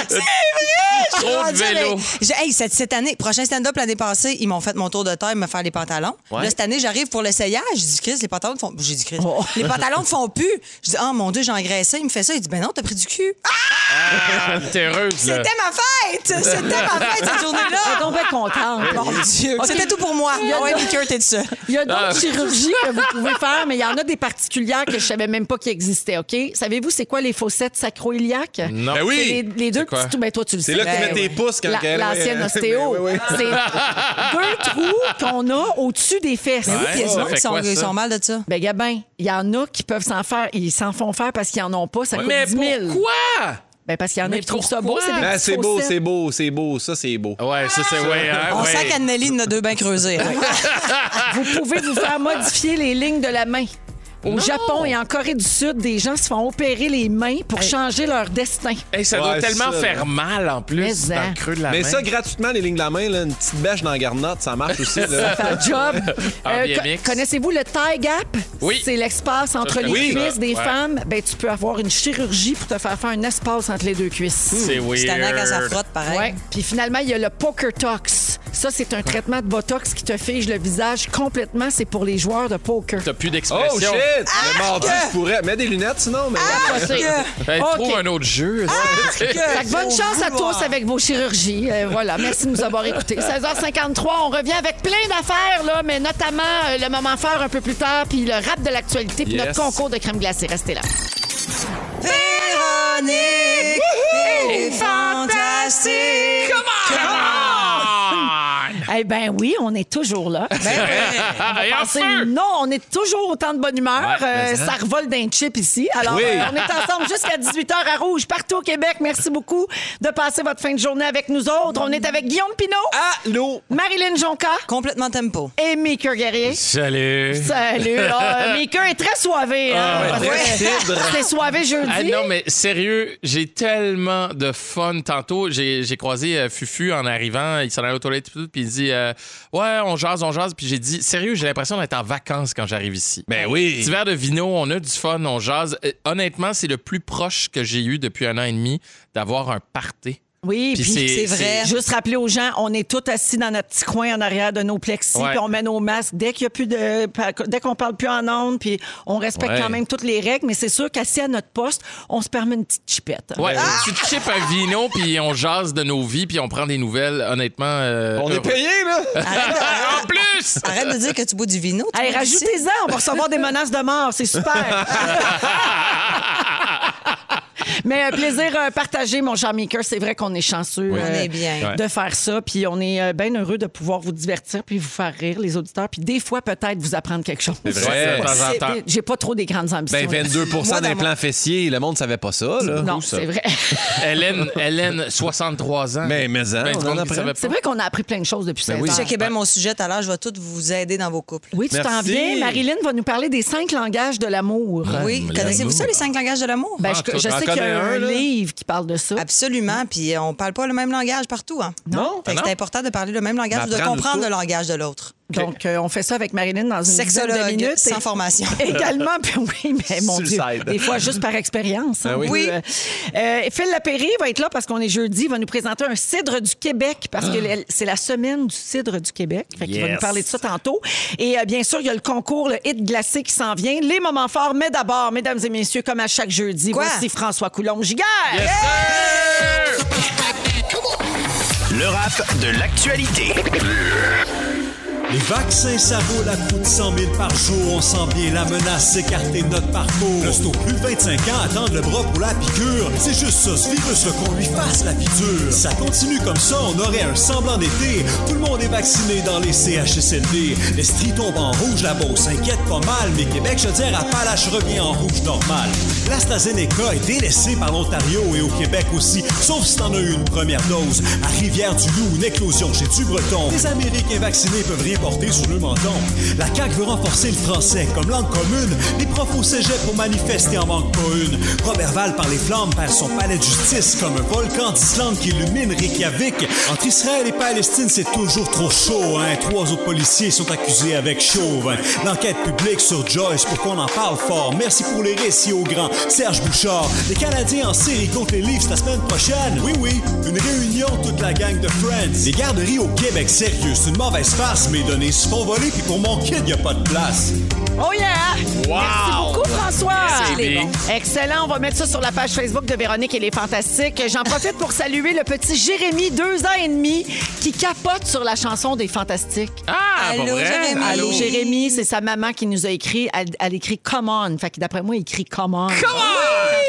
Trop de Rendu avec- vélo. J'ai- Hey, cette, cette année, prochain stand-up l'année passée, ils m'ont fait mon tour de taille, me faire les pantalons. Ouais. Là, cette année, j'arrive pour l'essayage. J'ai dit, Chris, les pantalons ne font J'ai dit, Chris, Oh. les pantalons ne font plus. Je dis, oh mon Dieu, j'ai engraissé. Il me fait ça. Il dit, ben non, t'as pris du cul. Ah, Ah, t'es heureuse, là. c'était ma fête! C'était ma fête cette journée-là! donc bien contente. Mon Dieu, Ok. c'était tout pour moi. Il y a ouais, d'autres- Mika, t'es de ça. Il y a d'autres Ah. chirurgies que vous pouvez faire, mais il y en a des particulières que je savais même pas qu'ils existaient, OK? Savez-vous c'est quoi les fossettes sacro-iliaques? Non. Ben C'est les, les deux C'est quoi? petits trous. Ben toi, tu le sais. C'est là que tu Ben mets tes oui. pouces quand La- L'ancienne [laughs] ostéo. Ben oui, oui. C'est deux trous qu'on a au-dessus des fesses. Mais oui, Ouais, puis il y a ça des gens fait qui sont, ils sont mal de ça? Ben, Gabin, il y en a qui peuvent s'en faire. Ils s'en font faire parce qu'ils en ont pas. Ça coûte Mais 10 000. pourquoi? Ben, parce qu'il y en a qui trouvent ça beau. C'est Ben, c'est beau, c'est beau, c'est beau. Ça, c'est beau. Ouais, ça, c'est ouais, hein, On ouais. sent qu'Anneli en a deux bains creusés. [laughs] Vous pouvez vous faire modifier les lignes de la main. Au Non. Japon et en Corée du Sud, des gens se font opérer les mains pour changer leur destin. Hey, ça doit tellement ça, faire mal en plus Mais dans hein. le creux de la Mais main. ça, gratuitement, les lignes de la main, là, une petite bêche dans la garnotte, ça marche aussi. Ça fait un job. [laughs] Co- mix. Connaissez-vous le thigh gap? Oui. C'est l'espace entre les cuisses ça. des Ouais. femmes. Ben, tu peux avoir une chirurgie pour te faire faire un espace entre les deux cuisses. C'est weird. C'est quand ça frotte, pareil. Ouais. Puis finalement, il y a le poker tox. Ça, c'est un traitement de botox qui te fige le visage complètement. C'est pour les joueurs de poker. T'as plus Oh Le mardi, je pourrais. Mets des lunettes sinon, mais. Hey, OK. Trouve un autre jeu. [laughs] Fait que bonne chance à tous avec vos chirurgies. Euh, voilà, merci de nous avoir écoutés. [laughs] 16h53, on revient avec plein d'affaires, là, mais notamment euh, le moment fort un peu plus tard, puis le rap de l'actualité, puis Yes. notre concours de crème glacée. Restez là. Véronique, elle est fantastique. [laughs] Eh ben oui, on est toujours là. Ben feu! non, on est toujours autant de bonne humeur. Ouais, Euh, mais ça revole d'un chip ici. Alors, Oui. euh, on est ensemble jusqu'à 18h à Rouge, partout au Québec. Merci beaucoup de passer votre fin de journée avec nous autres. On est avec Guillaume Pinot, Allô? Marilyn Jonca Complètement tempo. et Maker Guerrier. Salut. Salut. [laughs] Ah, Maker est très soivé. Hein? Ah, ouais. C'était [laughs] soivé jeudi. Ah non, mais sérieux, j'ai tellement de fun. Tantôt, j'ai croisé euh, Fufu en arrivant. Il s'en allait aux toilettes et tout, puis il dit euh, Ouais, on jase, on jase. Puis j'ai dit Sérieux, j'ai l'impression d'être en vacances quand j'arrive ici. Ben oui. Petit verre de vino, on a du fun, on jase. Euh, honnêtement, c'est le plus proche que j'ai eu depuis un an et demi d'avoir un party. Oui, Puis puis c'est vrai. Juste rappeler aux gens, on est tous assis dans notre petit coin en arrière de nos plexis, Ouais. puis on met nos masques dès qu'il y a plus de, dès qu'on parle plus en ondes, puis on respecte Ouais. quand même toutes les règles. Mais c'est sûr qu'assis à notre poste, on se permet une petite chipette. Ouais, tu te chips un vino, puis on jase de nos vies, puis on prend des nouvelles, honnêtement. euh, On est payé, là? [laughs] en plus! Arrête de dire que tu bois du vino. ici. rajoutez-en, on va recevoir des menaces de mort, c'est super. [laughs] Mais un plaisir euh, partagé, mon cher Maker. C'est vrai qu'on est chanceux euh, est bien. de faire ça. Puis on est euh, bien heureux de pouvoir vous divertir puis vous faire rire, les auditeurs. Puis des fois, peut-être vous apprendre quelque chose. C'est vrai. de temps en C'est- temps. J'ai pas trop des grandes ambitions. Ben, 22 Moi, dans d'implants fessiers, le monde savait pas ça, là. Non, c'est vrai. [laughs] Hélène, Hélène, 63 ans. Mais, mais, hein, Ben, on en. C'est vrai qu'on a appris plein de choses depuis 16 oui. ans. Checkez bien mon sujet tout à l'heure, je vais tout vous aider dans vos couples. Oui, tu t'en Merci. viens. Marilyn va nous parler des cinq langages de l'amour. Oui, Hum, connaissez-vous ça, les cinq langages de l'amour? Ben, Ah, je, sais qu'il y connais a un, livre qui parle de ça. Absolument, puis euh, on parle pas le même langage partout. Hein? Non? Fait que c'est important de parler le même langage, de comprendre le langage de l'autre. Donc, euh, on fait ça avec Marilyn dans une dizaine de Sexologue, minutes. sans Et- formation. [laughs] Également, puis oui, mais mon Dieu, des fois juste par expérience. hein, Ah oui. on Oui. euh, euh, Phil Lapéry va être là parce qu'on est jeudi. Il va nous présenter un cidre du Québec parce que le- c'est la semaine du cidre du Québec. Fait qu'il va Yes. nous parler de ça tantôt. Et euh, bien sûr, il y a le concours, le hit glacé qui s'en vient. Les moments forts, mais d'abord, mesdames et messieurs, comme à chaque jeudi, Quoi? voici François Coulombe-Giguère. Yes, sir! Le rap de l'actualité. Les vaccins, ça vaut la coûte 100 000 par jour. On sent bien la menace s'écarter de notre parcours. Au plus de 25 ans, attendre le bras pour la piqûre. C'est juste ça, ce virus-là, qu'on lui fasse la dure. Ça continue comme ça, on aurait un semblant d'été. Tout le monde est vacciné dans les CHSLD. L'Estrie tombe en rouge, la Beauce s'inquiète pas mal. Mais Québec, je dire, à Palache revient en rouge normal. L'AstraZeneca est délaissé par l'Ontario et au Québec aussi. Sauf si t'en as eu une première dose. À Rivière-du-Loup, une éclosion chez du Breton. Les Américains vaccinés peuvent rien porter sur le menton. La CAQ veut renforcer le français comme langue commune. Les profs au cégep pour manifester en manque pas une. Robert Val par les flammes perd son palais de justice comme un volcan d'Islande qui illumine Reykjavik. Entre Israël et Palestine, c'est toujours trop chaud. Hein? Trois autres policiers sont accusés avec chauve. hein. L'enquête publique sur Joyce pour qu'on en parle fort. Merci pour les récits au grand. Serge Bouchard. Les Canadiens en série contre les Leafs la semaine prochaine. Oui, oui, une réunion, toute la gang de Friends. Les garderies au Québec, sérieux, c'est une mauvaise farce. Mes données se font voler, puis pour mon kid, y a pas de place. Oh yeah! Merci beaucoup, François. Merci, baby. Excellent. On va mettre ça sur la page Facebook de Véronique et les Fantastiques. J'en profite pour saluer le petit Jérémy, deux ans et demi, qui capote sur la chanson des Fantastiques. Ah, Allô, pas vrai? Jérémy. Allô, Jérémy, c'est sa maman qui nous a écrit. Elle, elle écrit Come on. Fait que d'après moi, il écrit Come on. Come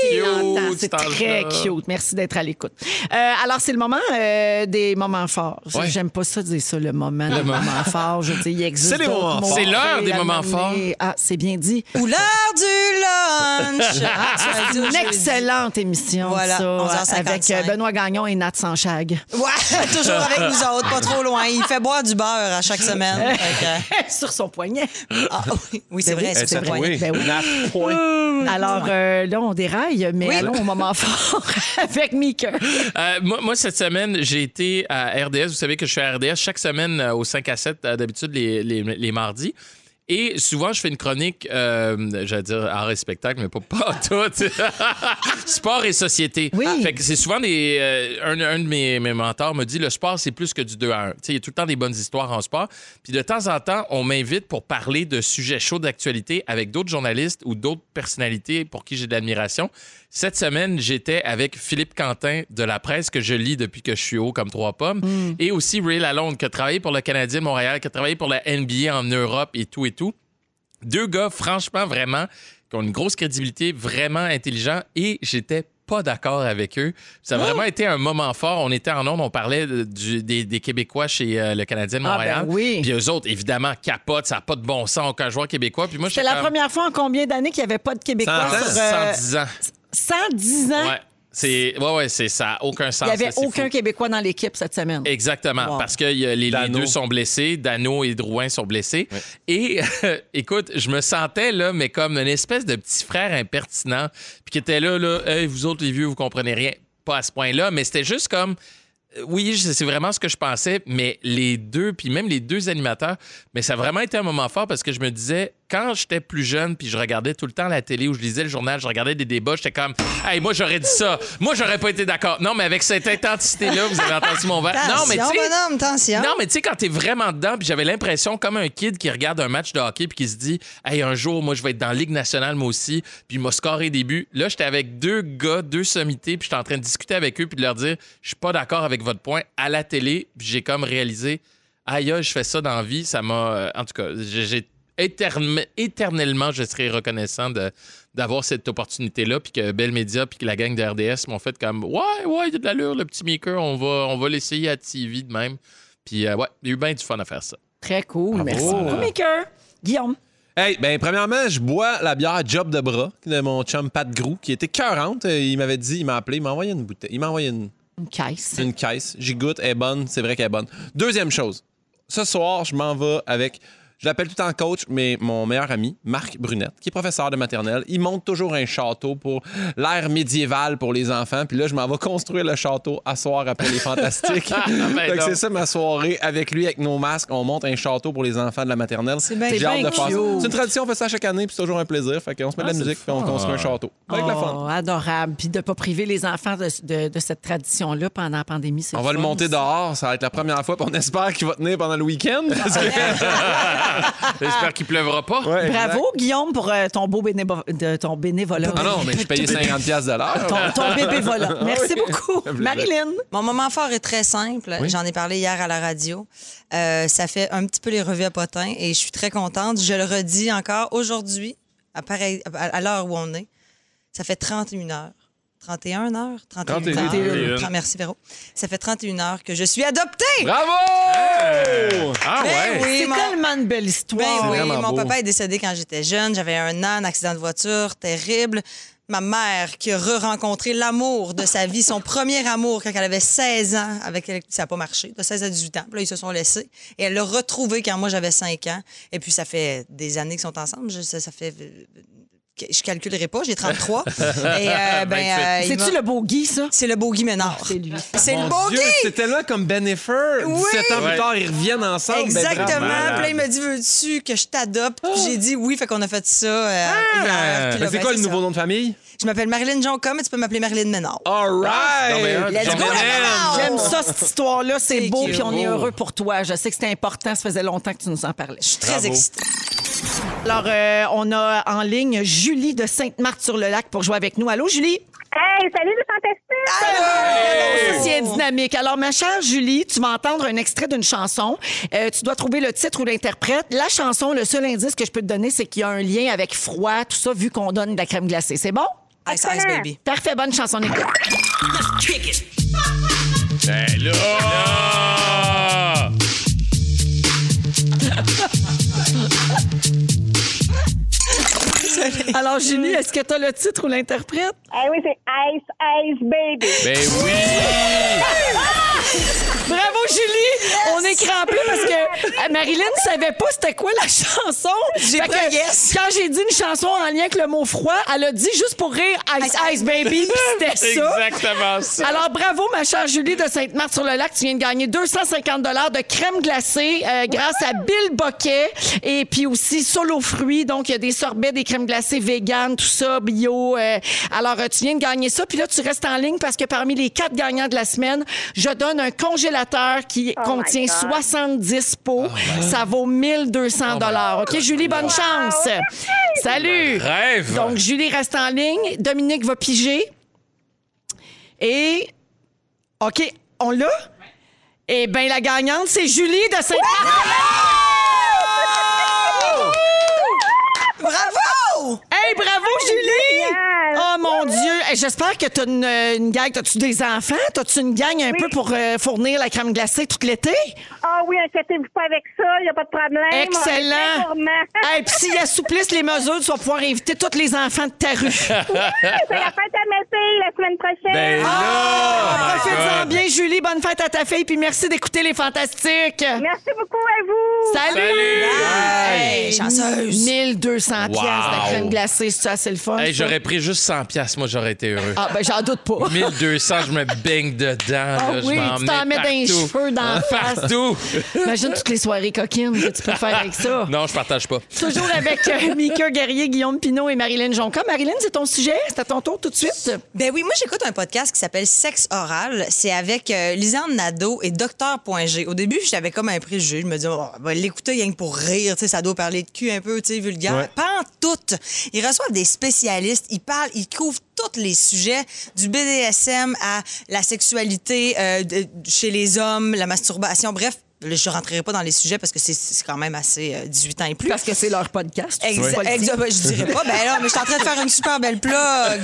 Cute, C'est très cute. Merci d'être à l'écoute. Euh, alors, c'est le moment euh, des moments forts. Ouais. J'aime pas ça dire ça, le moment des moments forts. Je dis, il existe C'est les moments forts. C'est l'heure des moments forts. Ah, c'est bien dit. Ou l'heure du lunch. [laughs] Ah, c'est une excellente émission, Voilà, ça, 11h55. avec euh, Benoît Gagnon et Nat Sanchag. Ouais, [laughs] toujours avec nous autres, pas trop loin. Il fait boire du beurre à chaque semaine. [laughs] Sur son poignet. Ah, oui, oui, c'est Ben vrai, oui, c'est vrai. Oui. Ben oui. Nat, point. Alors euh, là, on déraille, mais Oui. allons au moment fort avec Mika. Euh, moi, moi, cette semaine, j'ai été à RDS. Vous savez que je suis à RDS chaque semaine euh, au 5 à 7, euh, d'habitude les, les, les mardis. Et souvent, je fais une chronique, euh, j'allais dire art et spectacle, mais pas, pas tout. [laughs] sport et société. Oui. Fait que c'est souvent des. euh, un, un de mes, mes mentors me dit le sport, c'est plus que du 2 à 1. Tu sais, Il y a tout le temps des bonnes histoires en sport. Puis de temps en temps, on m'invite pour parler de sujets chauds d'actualité avec d'autres journalistes ou d'autres personnalités pour qui j'ai de l'admiration. Cette semaine, j'étais avec Philippe Quentin de la presse que je lis depuis que je suis haut comme trois pommes et aussi Ray Lalonde qui a travaillé pour le Canadien de Montréal, qui a travaillé pour la NBA en Europe et tout et tout. Deux gars, franchement, vraiment, qui ont une grosse crédibilité, vraiment intelligents et j'étais pas d'accord avec eux. Ça a vraiment été un moment fort. On était en ondes, on parlait du- des, des Québécois chez euh, le Canadien de Ah, Montréal. ben oui. Puis eux autres, évidemment, capotent, ça n'a pas de bon sens, aucun joueur québécois. Puis moi, C'est la première fois en combien d'années qu'il n'y avait pas de Québécois 100 ans. sur euh, 110 ans. 110 ans? Ouais. C'est ouais ouais, c'est ça a aucun sens. Il n'y avait là, aucun fou. Québécois dans l'équipe cette semaine. Exactement, Wow. parce que y a- les, les Dano. deux sont blessés, Dano et Drouin sont blessés. Et [laughs] écoute, je me sentais là, mais comme une espèce de petit frère impertinent, puis qui était là, là, hey, vous autres les vieux, vous comprenez rien. Pas à ce point-là, mais c'était juste comme. euh, Oui, c'est vraiment ce que je pensais, mais les deux, puis même les deux animateurs, mais ça a vraiment été un moment fort parce que je me disais, quand j'étais plus jeune, puis je regardais tout le temps la télé ou je lisais le journal, je regardais des débats, j'étais comme, hey, moi j'aurais dit ça, moi j'aurais pas été d'accord. Non, mais avec cette intensité-là, vous avez entendu mon verre. Non, mais tu non, mais tu sais, quand t'es vraiment dedans, puis j'avais l'impression, comme un kid qui regarde un match de hockey, puis qui se dit, hey, un jour, moi, je vais être dans la Ligue nationale, moi aussi, puis il m'a scoré des buts. Là, j'étais avec deux gars, deux sommités, puis j'étais en train de discuter avec eux, puis de leur dire, je suis pas d'accord avec votre point à la télé, puis j'ai comme réalisé, aïe, aïe, je fais ça dans la vie, ça m'a. euh, En tout cas, j'ai. Éterne- éternellement, je serai reconnaissant de, d'avoir cette opportunité-là, puis que Bell Media, puis que la gang de RDS m'ont fait comme Ouais, ouais, il y a de l'allure, le petit maker, on va, on va l'essayer à TV de même. Puis, euh, ouais, il y a eu bien du fun à faire ça. Très cool. Bravo. Merci beaucoup, Maker. Guillaume. Hey, ben premièrement, je bois la bière Job de bras de mon chum Pat Grou, qui était cœurante. Euh, Il m'avait dit, il m'a appelé, il m'a envoyé une bouteille. Il m'a envoyé une, Une caisse. une caisse. J'y goûte, elle est bonne, c'est vrai qu'elle est bonne. Deuxième chose, ce soir, je m'en vais avec. Je l'appelle tout le temps coach, mais mon meilleur ami, Marc Brunette, qui est professeur de maternelle, il monte toujours un château pour l'ère médiévale pour les enfants. Puis là, je m'en vais construire le château à soir après les Fantastiques. [laughs] Ben que non. c'est ça ma soirée avec lui, avec nos masques. On monte un château pour les enfants de la maternelle. C'est bien. C'est une tradition, on fait ça chaque année, puis c'est toujours un plaisir. Fait qu'on se met de Ah, la c'est musique, puis on fun. construit un château. Avec la fun. Oh, adorable. Puis de ne pas priver les enfants de, de- de cette tradition-là pendant la pandémie. c'est On va le fun, monter ça. dehors, ça va être la première fois, puis on espère qu'il va tenir pendant le week-end. [laughs] [laughs] J'espère qu'il pleuvra pas. Ouais, exact. Bravo, Guillaume, pour euh, ton beau bénévo- de ton bénévolat. Ah non, mais je payais [laughs] 50$ piastres de l'heure. Ton, ton bébé volant. [laughs] Merci beaucoup. Marilyn? Mon moment fort est très simple. J'en ai parlé hier à la radio. Euh, ça fait un petit peu les revues à potins et je suis très contente. Je le redis encore aujourd'hui, à, pareil- à- à l'heure où on est. Ça fait 31 heures. 31 heures? 31, 31. heures. Tra- Merci, Véro. Ça fait 31 heures que je suis adoptée. Bravo! Ah Ben ouais. oui, C'est mon- tellement une belle Ben histoire. oui, mon beau. papa est décédé quand j'étais jeune. J'avais un an, un accident de voiture terrible. Ma mère qui a re-rencontré l'amour de sa vie, son premier amour quand elle avait 16 ans, avec elle, ça n'a pas marché, de 16 à 18 ans. Puis là, ils se sont laissés. Et elle l'a retrouvé quand moi j'avais 5 ans. Et puis ça fait des années qu'ils sont ensemble. Je- ça, ça fait. Euh, Je calculerai pas, j'ai 33. Et euh, [laughs] ben, euh, il C'est-tu le beau Guy, ça? C'est le beau Guy Ménard. C'est lui. C'est le beau Dieu, Guy! c'est tellement comme Ben et Fur. Oui! 17 ans plus tard, ils reviennent ensemble. Ben. Exactement. Puis là, il m'a dit Veux-tu que je t'adopte? J'ai dit oui, fait qu'on a fait ça euh, là, ben, C'est quoi le ça. nouveau nom de famille? Je m'appelle Marilyn Jonca, mais tu peux m'appeler Marilyn Ménard. All right! euh, Let's go! J'aime ça, cette histoire-là. C'est beau, puis on est heureux pour toi. Je sais que c'était important. Ça faisait longtemps que tu nous en parlais. Je suis très excitée. Alors, euh, on a en ligne Julie de Sainte-Marthe-sur-le-Lac pour jouer avec nous. Allô, Julie? Hey, salut les fantastiques! C'est dynamique. Alors, ma chère Julie, tu vas entendre un extrait d'une chanson. Euh, tu dois trouver le titre ou l'interprète. La chanson, le seul indice que je peux te donner, c'est qu'il y a un lien avec froid, tout ça, vu qu'on donne de la crème glacée. C'est bon? Ice Ice Baby. Parfait, bonne chanson. Ben là! [laughs] [laughs] Alors, Julie, est-ce que tu as le titre ou l'interprète? Eh oui, c'est Ice Ice Baby. Ben oui! [laughs] Bravo, Julie! On est crampés parce que euh, Marilyn ne savait pas c'était quoi la [laughs] chanson. J'ai que yes. Quand j'ai dit une chanson en lien avec le mot froid, elle a dit juste pour rire Ice Ice, Ice Baby, puis c'était ça. Exactement ça. Alors, bravo, ma chère Julie de Sainte-Marthe-sur-le-Lac. Tu viens de gagner 250 de crème glacée euh, grâce à Bill Boquet et puis aussi Solo Fruits. Donc, il y a des sorbets, des crèmes glacées véganes, tout ça, bio. euh. alors, tu viens de gagner ça. Puis là, tu restes en ligne parce que parmi les quatre gagnants de la semaine, je donne un congélateur qui Oh contient my God. 70 pots. Ça vaut 1200 dollars. OK, Julie, bonne chance. Salut. Rêve! Donc, Julie reste en ligne. Dominique va piger. Et. OK, on l'a? Eh bien, la gagnante, c'est Julie de saint Bravo! Hey, bravo, Julie! Génial! Oh, mon Dieu! Hey, J'espère que tu as une, une gang. As-tu des enfants? As-tu une gang un peu pour euh, fournir la crème glacée tout l'été? Ah oui, inquiétez-vous pas avec ça, il n'y a pas de problème. Excellent! On est très gourmands. Hey, puis s'ils assouplissent les mesures, tu vas pouvoir inviter tous les enfants de ta rue. C'est la fête à mes filles la semaine prochaine. Ben là! Profite-en God. bien, Julie. Bonne fête à ta fille, puis merci d'écouter les fantastiques. Merci beaucoup à vous. Salut! Salut! Hey, chanceuse. 1200 Wow. pièces de crème glacée, c'est ça, c'est le fun. Hey, ça? j'aurais pris juste 100 pièces, moi j'aurais été heureux. Ah, ben j'en doute pas. 1200, je me baigne dedans. Ah là, je oui, m'en tu t'en mets dans les cheveux, dans la face. Partout! Imagine toutes les soirées coquines que tu peux faire avec ça. [laughs] Non, je partage pas. Toujours avec euh, [laughs] Mika Guerrier, Guillaume Pinot et Marilyn Jonca. Marilyn, c'est ton sujet? C'est à ton tour tout de suite? Ben oui, moi j'écoute un podcast qui s'appelle Sexe oral. C'est avec euh, Lisanne Nadeau et Docteur.g. Au début, j'avais comme un préjugé. Je me disais, oh, on va l'écouter rien que pour rire. Tu sais, ça doit parler de cul un peu, tu sais, vulgaire. Ouais. Pas en tout. Ils reçoivent des spécialistes. Ils parlent, ils couvrent tous les sujets, du BDSM à la sexualité euh, chez les hommes, la masturbation. Bref, je rentrerai pas dans les sujets parce que c'est- quand même assez euh, 18 ans et plus. Parce que c'est leur podcast. Exa- Faut le dire. exa- ben, je dirais pas. Ben là, mais je suis en train de faire une super belle plug,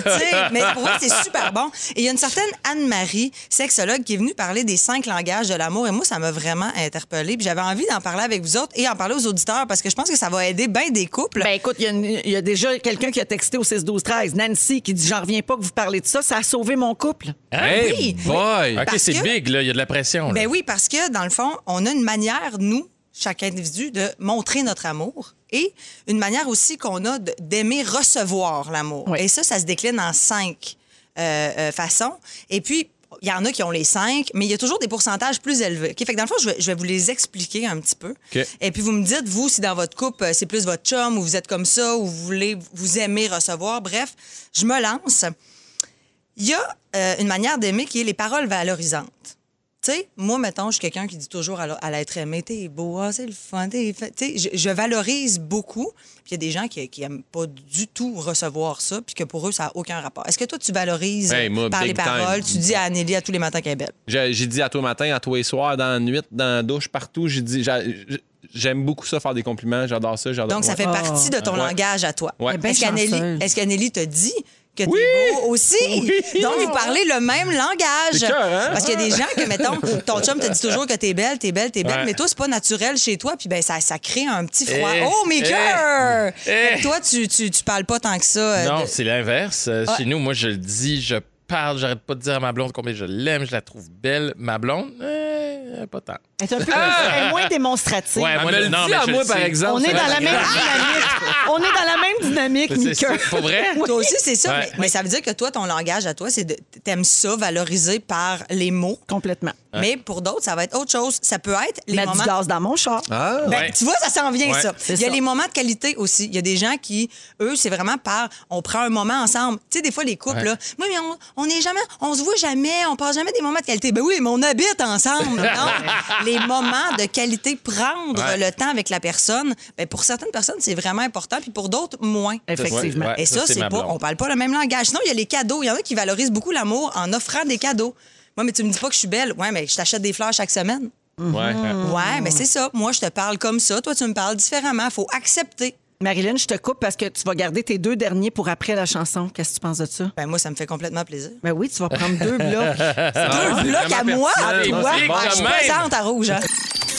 tu sais. Mais pour moi, c'est super bon. Et il y a une certaine Anne-Marie, sexologue, qui est venue parler des cinq langages de l'amour. Et moi, ça m'a vraiment interpellée. Puis j'avais envie d'en parler avec vous autres et en parler aux auditeurs parce que je pense que ça va aider bien des couples. Ben écoute, il y a y, déjà quelqu'un qui a texté au 6-12-13, Nancy, qui dit « J'en reviens pas que vous parlez de ça, ça a sauvé mon couple. Hey, oui, Boy! OK, c'est que- big, là. Il y a de la pression. là. Ben oui, parce que dans le fond, on a une manière, nous, chaque individu, de montrer notre amour et une manière aussi qu'on a d'aimer recevoir l'amour. Oui. Et ça, ça se décline en cinq euh, euh, façons. Et puis, il y en a qui ont les cinq, mais il y a toujours des pourcentages plus élevés. OK? Fait que dans le fond, je vais, je vais vous les expliquer un petit peu. Et puis, vous me dites, vous, si dans votre couple, c'est plus votre chum ou vous êtes comme ça ou vous voulez, vous aimez recevoir. Bref, je me lance. Il y a euh, une manière d'aimer qui est les paroles valorisantes. Tu sais, moi, mettons, je suis quelqu'un qui dit toujours à l'être aimé, t'es beau, ah, c'est le fun, t'es fait. Tu sais, je, je valorise beaucoup. Puis il y a des gens qui, qui aiment pas du tout recevoir ça, puis que pour eux, ça n'a aucun rapport. Est-ce que toi, tu valorises Hey, moi, par les time. paroles? Tu dis à Anneli à tous les matins qu'elle est belle. J'ai j'ai dit à toi matin, à toi et soir, dans la nuit, dans la douche, partout. J'ai dit, j'ai- j'aime beaucoup ça, faire des compliments. J'adore ça. J'adore Donc, ça ouais. fait partie de ton Ouais. langage à toi. Ouais. Est-ce qu'Anneli chanceuse. est-ce qu'Anneli te dit que t'es Oui! beau aussi? [laughs] Oui! Donc, vous parlez le même langage. Hein? Parce qu'il y a des gens que, mettons, ton chum te dit toujours que t'es belle, t'es belle, t'es belle, Ouais. mais toi, c'est pas naturel chez toi, puis ben ça, ça crée un petit froid. Eh, oh, mes eh, cœurs! eh. Toi, tu, tu, tu parles pas tant que ça. euh, Non, de- c'est l'inverse. Euh, Ouais. Chez nous, moi, je le dis, je parle, j'arrête pas de dire à ma blonde combien je l'aime, je la trouve belle. Ma blonde, pas tant. Elle est un peu elle est moins démonstrative. Ouais, Elle moi, me le non, dit mais à je moi, le par sais. exemple. On est dans la même dynamique. On est dans la même dynamique, C'est Mika. Pour vrai? Toi aussi, c'est ça. Ouais. Mais, mais ça veut dire que toi, ton langage à toi, c'est de t'aimes ça, valorisé par les mots. Complètement. Mais pour d'autres, ça va être autre chose. Ça peut être les Mettre moments. du gaz dans mon char. Ah, Ben, Ouais. Tu vois, ça s'en vient, Ouais. ça. C'est Il y a ça. les moments de qualité aussi. Il y a des gens qui, eux, c'est vraiment par on prend un moment ensemble. Tu sais, des fois, les couples, Ouais. là, oui, mais on on n'est jamais, on se voit jamais, on passe jamais des moments de qualité. Ben oui, mais on habite ensemble. [laughs] Non, les moments de qualité, prendre Ouais. le temps avec la personne, ben, pour certaines personnes, c'est vraiment important, puis pour d'autres, moins. Effectivement. Ouais, Et ça, ça, c'est pas, on parle pas le même langage. Sinon, il y a les cadeaux. Il y en a qui valorisent beaucoup l'amour en offrant des cadeaux. Moi, mais tu me dis pas que je suis belle. Ouais, mais je t'achète des fleurs chaque semaine. Ouais. Ouais, mais c'est ça. Moi, je te parle comme ça. Toi, tu me parles différemment. Faut accepter. Marilyn, je te coupe parce que tu vas garder tes deux derniers pour après la chanson. Qu'est-ce que tu penses de ça? Ben, moi, ça me fait complètement plaisir. Ben oui, tu vas prendre deux blocs. [laughs] Deux blocs à moi, à toi. Ouais, je suis présente à rouge. hein.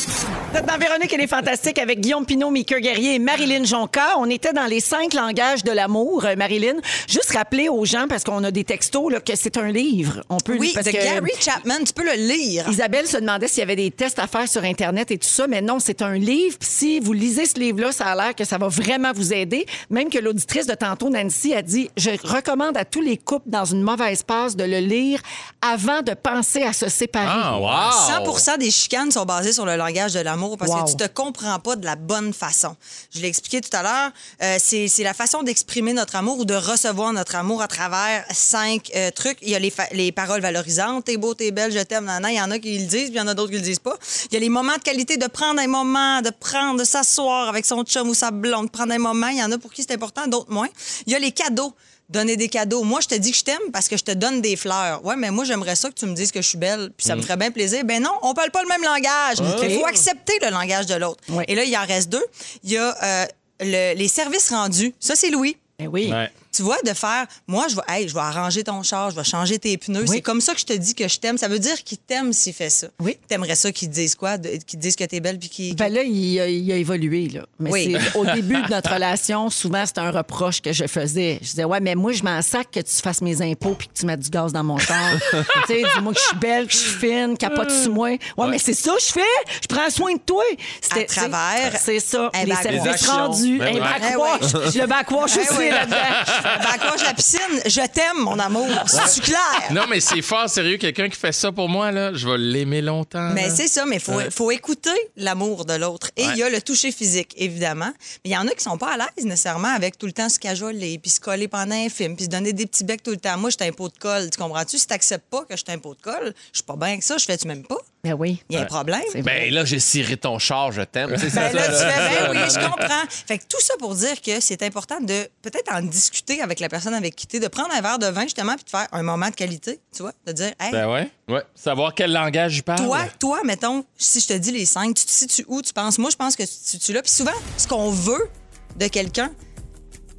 Vous êtes dans Véronique et les Fantastiques avec Guillaume Pinot, Mika Guerrier et Marilyn Jonca. On était dans les cinq langages de l'amour. Euh, Marilyn, juste rappeler aux gens, parce qu'on a des textos, là, que c'est un livre. On peut Oui, parce de que Gary Chapman, tu peux le lire. Isabelle se demandait s'il y avait des tests à faire sur Internet et tout ça, mais non, c'est un livre. Puis si vous lisez ce livre-là, ça a l'air que ça va vraiment vous aider. Même que l'auditrice de tantôt, Nancy, a dit Je recommande à tous les couples dans une mauvaise passe de le lire avant de penser à se séparer. Ah, wow! 100 des chicanes sont basées sur le langage de l'amour parce Wow. que tu te comprends pas de la bonne façon. Je l'ai expliqué tout à l'heure. euh, c'est c'est la façon d'exprimer notre amour ou de recevoir notre amour à travers cinq euh, trucs. Il y a les, les paroles valorisantes. T'es beau, t'es belle, je t'aime, nanana. Il y en a qui le disent, puis il y en a d'autres qui le disent pas. Il y a les moments de qualité, de prendre un moment, de prendre, de s'asseoir avec son chum ou sa blonde, prendre un moment. Il y en a pour qui c'est important, d'autres moins. Il y a les cadeaux. Donner des cadeaux. Moi, je te dis que je t'aime parce que je te donne des fleurs. Ouais, mais moi, j'aimerais ça que tu me dises que je suis belle, puis ça me ferait bien plaisir. Ben non, on parle pas le même langage. Il faut accepter le langage de l'autre. Ouais. Et là, il en reste deux. Il y a euh, le- les services rendus. Ça, c'est Louis. Ben oui. Ouais. Tu vois, de faire, moi, je vais, hey, je vais arranger ton char, je vais changer tes pneus. Oui. C'est comme ça que je te dis que je t'aime. Ça veut dire qu'il t'aime s'il fait ça. Oui. T'aimerais ça qu'il te dise quoi? Qu'il te dise que t'es belle puis qu'il. Ben là, il a, il a évolué. Là. Mais Oui. au [laughs] début de notre relation, souvent, c'était un reproche que je faisais. Je disais, ouais, mais moi, je m'en sac que tu fasses mes impôts puis que tu mettes du gaz dans mon char. [laughs] tu sais, dis-moi que je suis belle, que je suis fine, capote sur moi. Ouais, mais c'est ça que je fais. Je prends soin de toi. C'était- À travers C'est ça. les services rendus. Ben un oui. backwash. Le backwash Eh aussi là-dedans. [laughs] Backwash la piscine, je t'aime, mon amour. C'est clair? Non, mais c'est fort sérieux. Quelqu'un qui fait ça pour moi, là, je vais l'aimer longtemps. Mais c'est ça, mais il faut, faut écouter l'amour de l'autre. Et il y a le toucher physique, évidemment. Mais il y en a qui sont pas à l'aise nécessairement avec tout le temps se cajoler, puis se coller pendant un film, puis se donner des petits becs tout le temps. Moi, je suis un pot de colle. Tu comprends-tu? Si tu n'acceptes pas que je suis un pot de colle, je suis pas bien que ça. Je fais-tu même pas? Ben oui. Il y a un problème. Ben là, j'ai ciré ton char, je t'aime. Ben là, ça, tu fais, ben ça, oui, là. je [laughs] comprends. Fait que tout ça pour dire que c'est important de peut-être en discuter avec la personne avec qui tu es, de prendre un verre de vin, justement, puis de faire un moment de qualité, tu vois, de dire, hey, Ben ouais. Ouais. Savoir quel langage je parle. Toi, toi, mettons, si je te dis les cinq, tu te situes où, tu penses? Moi, je pense que tu te situes là. Puis souvent, ce qu'on veut de quelqu'un,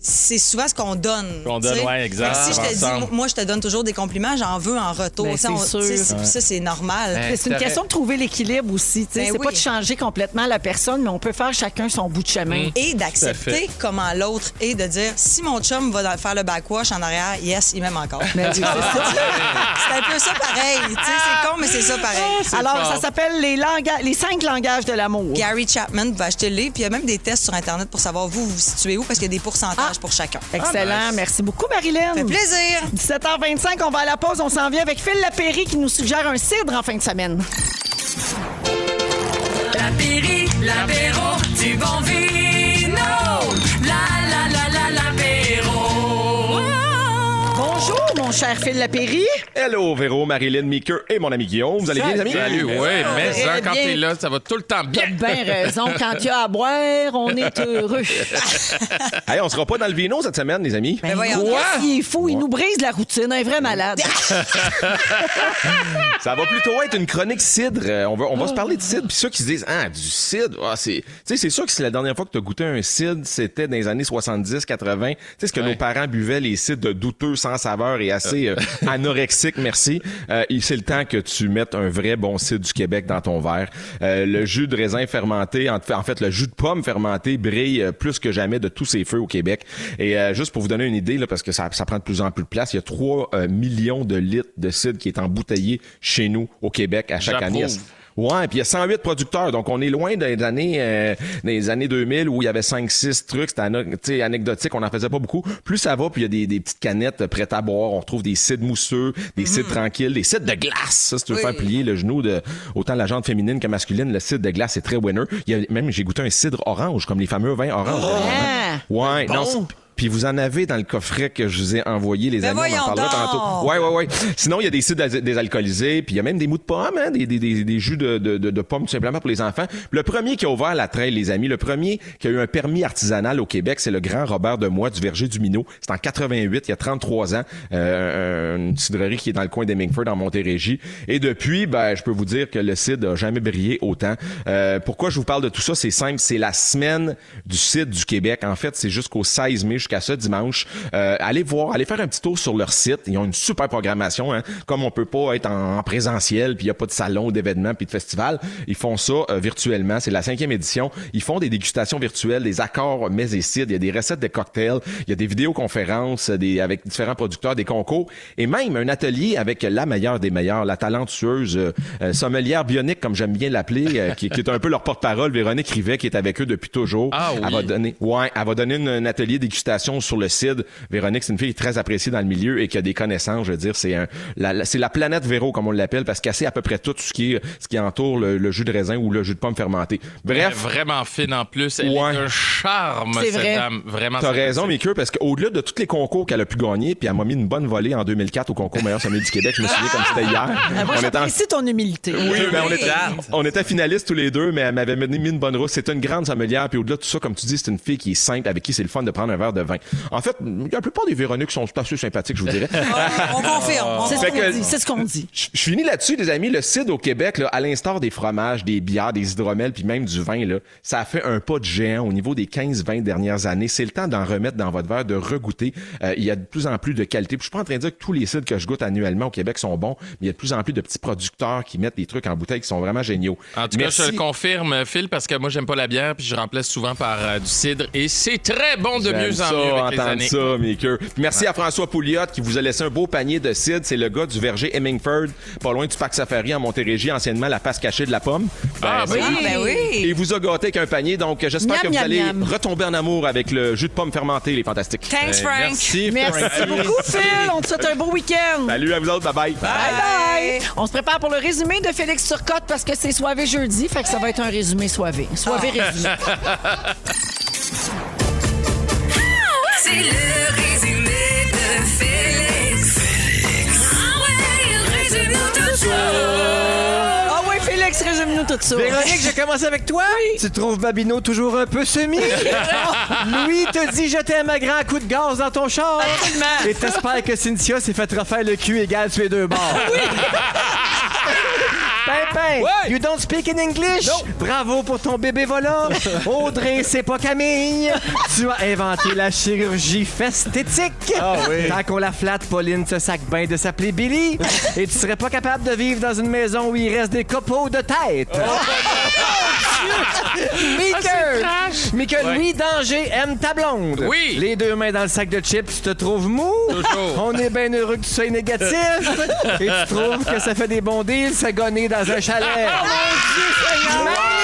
c'est souvent ce qu'on donne. Qu'on donne, ouais, exact, Fait que Si je va te dis, ensemble. moi, je te donne toujours des compliments, j'en veux en retour. Ben, Tu sais, c'est sûr. tu sais, c'est- Ça, c'est normal. Ouais. C'est une T'aurais- question de trouver l'équilibre aussi. tu sais. Ben c'est pas oui. de changer complètement la personne, mais on peut faire chacun son bout de chemin. Et d'accepter comment l'autre est, de dire si mon chum va dans- faire le backwash en arrière, yes, il m'aime encore. Ben c'est ça. [laughs] c'est un peu ça pareil. Tu sais, c'est con, mais c'est ça pareil. Alors, fort. ça s'appelle les, langa- les cinq langages de l'amour. Gary Chapman, vous pouvez acheter le livre. Puis il y a même des tests sur Internet pour savoir vous, vous vous situez où, parce qu'il y a des pourcentages pour chacun. Excellent. Merci beaucoup, Marilyn. Ça fait plaisir. 17h25, on va à la pause. On s'en vient avec Phil Lapéry qui nous suggère un cidre en fin de semaine. La Péri, l'apéro du bon vino. Cher Phil Lapéry. Hello, Véro, Marilyn, Mickey et mon ami Guillaume. Vous allez bien, les amis? Salut, ouais, mais ça, quand bien. t'es là, ça va tout le temps T'as bien. bien raison. Quand il y a à boire, on est heureux. [laughs] Hey, on sera pas dans le vino cette semaine, les amis. Ben voyons. Quoi? Il est fou, il nous brise la routine. Un vrai malade. [laughs] Ça va plutôt être une chronique cidre. Euh, on va, on va se parler de cidre. Puis ceux qui se disent, ah, du cidre, ah, c'est, tu sais, c'est sûr que si la dernière fois que tu as goûté un cidre, c'était dans les années 70, 80. Tu sais, ce que Ouais. nos parents buvaient, les cidres de douteux, sans saveur et assez euh, [laughs] anorexiques, merci. Euh, c'est le temps que tu mettes un vrai bon cidre du Québec dans ton verre. Euh, le jus de raisin fermenté, en, fait, le jus de pomme fermenté brille plus que jamais de tous ses feux au Québec. Et euh, juste pour vous donner une idée, là, parce que ça, ça prend de plus en plus de place, il y a 3 euh, millions de litres de cidre qui est embouteillé chez nous au Québec à chaque année. Ouais, puis il y a 108 producteurs, donc on est loin des années euh, des années 2000 où il y avait 5 6 trucs, c'était anecdotique, on en faisait pas beaucoup. Plus ça va, puis il y a des, des petites canettes prêtes à boire, on retrouve des cidres mousseux, des cidres tranquilles, des cidres de glace, ça si tu veux Oui. faire plier le genou de autant la jante féminine que masculine, le cidre de glace est très winner. Il y a même j'ai goûté un cidre orange comme les fameux vins orange. Ah. Ouais, non, puis vous en avez dans le coffret que je vous ai envoyé, les Ben amis. On en parlera tantôt. Ouais, ouais, ouais. Sinon, il y a des cidres dés- désalcoolisés, puis il y a même des mous de pommes, hein, des, des, des, des jus de, de, de, de pommes tout simplement pour les enfants. Le premier qui a ouvert la trail, les amis, le premier qui a eu un permis artisanal au Québec, c'est le grand Robert Demois du Verger du Minot. C'est en 88, il y a 33 ans, euh, une cidrerie qui est dans le coin d'Hemingford, en Montérégie. Et depuis, ben, je peux vous dire que le cidre a jamais brillé autant. Euh, pourquoi je vous parle de tout ça? C'est simple, c'est la semaine du cidre du Québec. En fait, c'est jusqu'au 16 mai, jusqu'à ce dimanche. Euh, allez voir, allez faire un petit tour sur leur site. Ils ont une super programmation. Hein. Comme on peut pas être en, en présentiel, puis il y a pas de salon, d'événements, puis de festival, ils font ça euh, virtuellement. C'est la cinquième édition. Ils font des dégustations virtuelles, des accords mets et cidres. Il y a des recettes de cocktails, il y a des vidéoconférences des, avec différents producteurs, des concours, et même un atelier avec la meilleure des meilleures, la talentueuse euh, euh, sommelière bionique, comme j'aime bien l'appeler, euh, qui, qui est un peu leur porte-parole, Véronique Rivet, qui est avec eux depuis toujours. Ah oui. Elle va donner, ouais, elle va donner une- un atelier dégustation sur le cidre. Véronique, c'est une fille très appréciée dans le milieu et qui a des connaissances. Je veux dire, c'est un, la, la- c'est la planète Véro, comme on l'appelle, parce qu'elle sait à peu près tout ce qui est, ce qui entoure le, le jus de raisin ou le jus de pomme fermenté. Elle est Bref. vraiment fine en plus. Elle Ouais. est un charme, C'est cette vrai. dame. Vraiment. T'as raison, Mickey, parce qu'au-delà de tous les concours qu'elle a pu gagner, puis elle m'a mis une bonne volée en 2004 au concours meilleur sommelier du Québec, je me souviens comme c'était hier. Ah, Moi, On était en- j'apprécie ton humilité. Oui, ben, on, était, on était finalistes tous les deux, mais elle m'avait mis mis une bonne rousse. C'est une grande sommelière, puis au-delà de tout ça, comme tu dis, c'est une fille qui est simple, avec qui c'est le fun de prendre un verre de vin. En fait, la plupart des Véroniques sont assez sympathiques, je vous dirais. [laughs] On confirme. on C'est ce qu'on dit. C'est ce qu'on dit. Je finis là-dessus, les amis. Le cidre au Québec, là, à l'instar des fromages, des bières, des hydromels, puis même du vin, là, ça a fait un pas de géant au niveau des 15-20 dernières années. C'est le temps d'en remettre dans votre verre, de regoûter. Euh, il y a de plus en plus de qualité. Puis je suis pas en train de dire que tous les cidres que je goûte annuellement au Québec sont bons, mais il y a de plus en plus de petits producteurs qui mettent des trucs en bouteille qui sont vraiment géniaux. En tout Merci. cas, je le confirme, Phil, parce que moi, j'aime pas la bière, puis je remplace souvent par euh, du cidre. Et c'est très bon de mieux en entendre ça. Puis Merci à François Pouliot qui vous a laissé un beau panier de cidre. C'est le gars du verger Hemingford, pas loin du parc Safari en Montérégie, anciennement la face cachée de la pomme. Ah, c'est ben. Ah, ben oui. Et vous a gâté avec un panier, donc j'espère Miam, que vous miam, allez miam. retomber en amour avec le jus de pomme fermenté, les fantastiques. Thanks, Frank. Merci, Merci Frank. beaucoup, Phil. On te souhaite un beau week-end. Salut à vous autres, bye bye. Bye bye. On se prépare pour le résumé de Félix Turcotte parce que c'est soivé jeudi, fait que ça va être un résumé soivé. Soivé résumé. [laughs] Ah oui, Félix, résume-nous tout ça. Véronique, je commence avec toi. Tu trouves Babino toujours un peu semi? [laughs] Louis te dit je t'aime à grand coup de gaz dans ton char. Et t'espères que Cynthia s'est fait refaire le cul égal sur les deux bords. [laughs] Pimpin, you don't speak in English? Bravo pour ton bébé volant. [laughs] Audrey, c'est pas Camille. Tu as inventé la chirurgie festétique. Tant qu'on la flatte, Pauline se sac bien de s'appeler Billy. Et tu serais pas capable de vivre dans une maison où il reste des copeaux de tête. Mickey, Mickey, Louis Danger aime ta blonde. Oui. Les deux mains dans le sac de chips, tu te trouves mou? Toujours. On est bien heureux que tu sois négatif. [laughs] Et tu trouves que ça fait des bons deals, se gonner dans un chalet. Marilyn!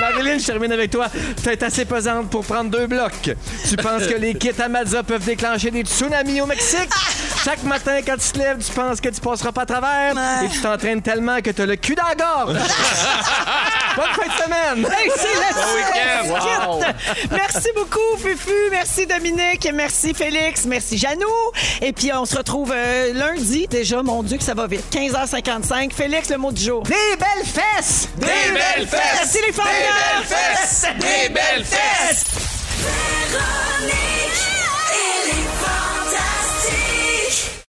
Marilyn, je termine avec toi. Tu es assez pesante pour prendre deux blocs. Tu penses que les kits à Mazda peuvent déclencher des tsunamis au Mexique? [laughs] Chaque matin, quand tu te lèves, tu penses que tu passeras pas à travers et tu t'entraînes tellement que tu as le cul dans la gorge. [laughs] Bonne fin de semaine! Hey, c'est la week-end. suite. Merci beaucoup, Fufu. Merci, Dominique. Merci, Félix. Merci, Janou. Et puis, on se retrouve euh, lundi. Déjà, mon Dieu, que ça va vite. 15h55. Félix, le mot du jour. Des belles fesses! Des belles fesses! Merci, les femmes! Des belles fesses! Des belles fesses! Véronique. much.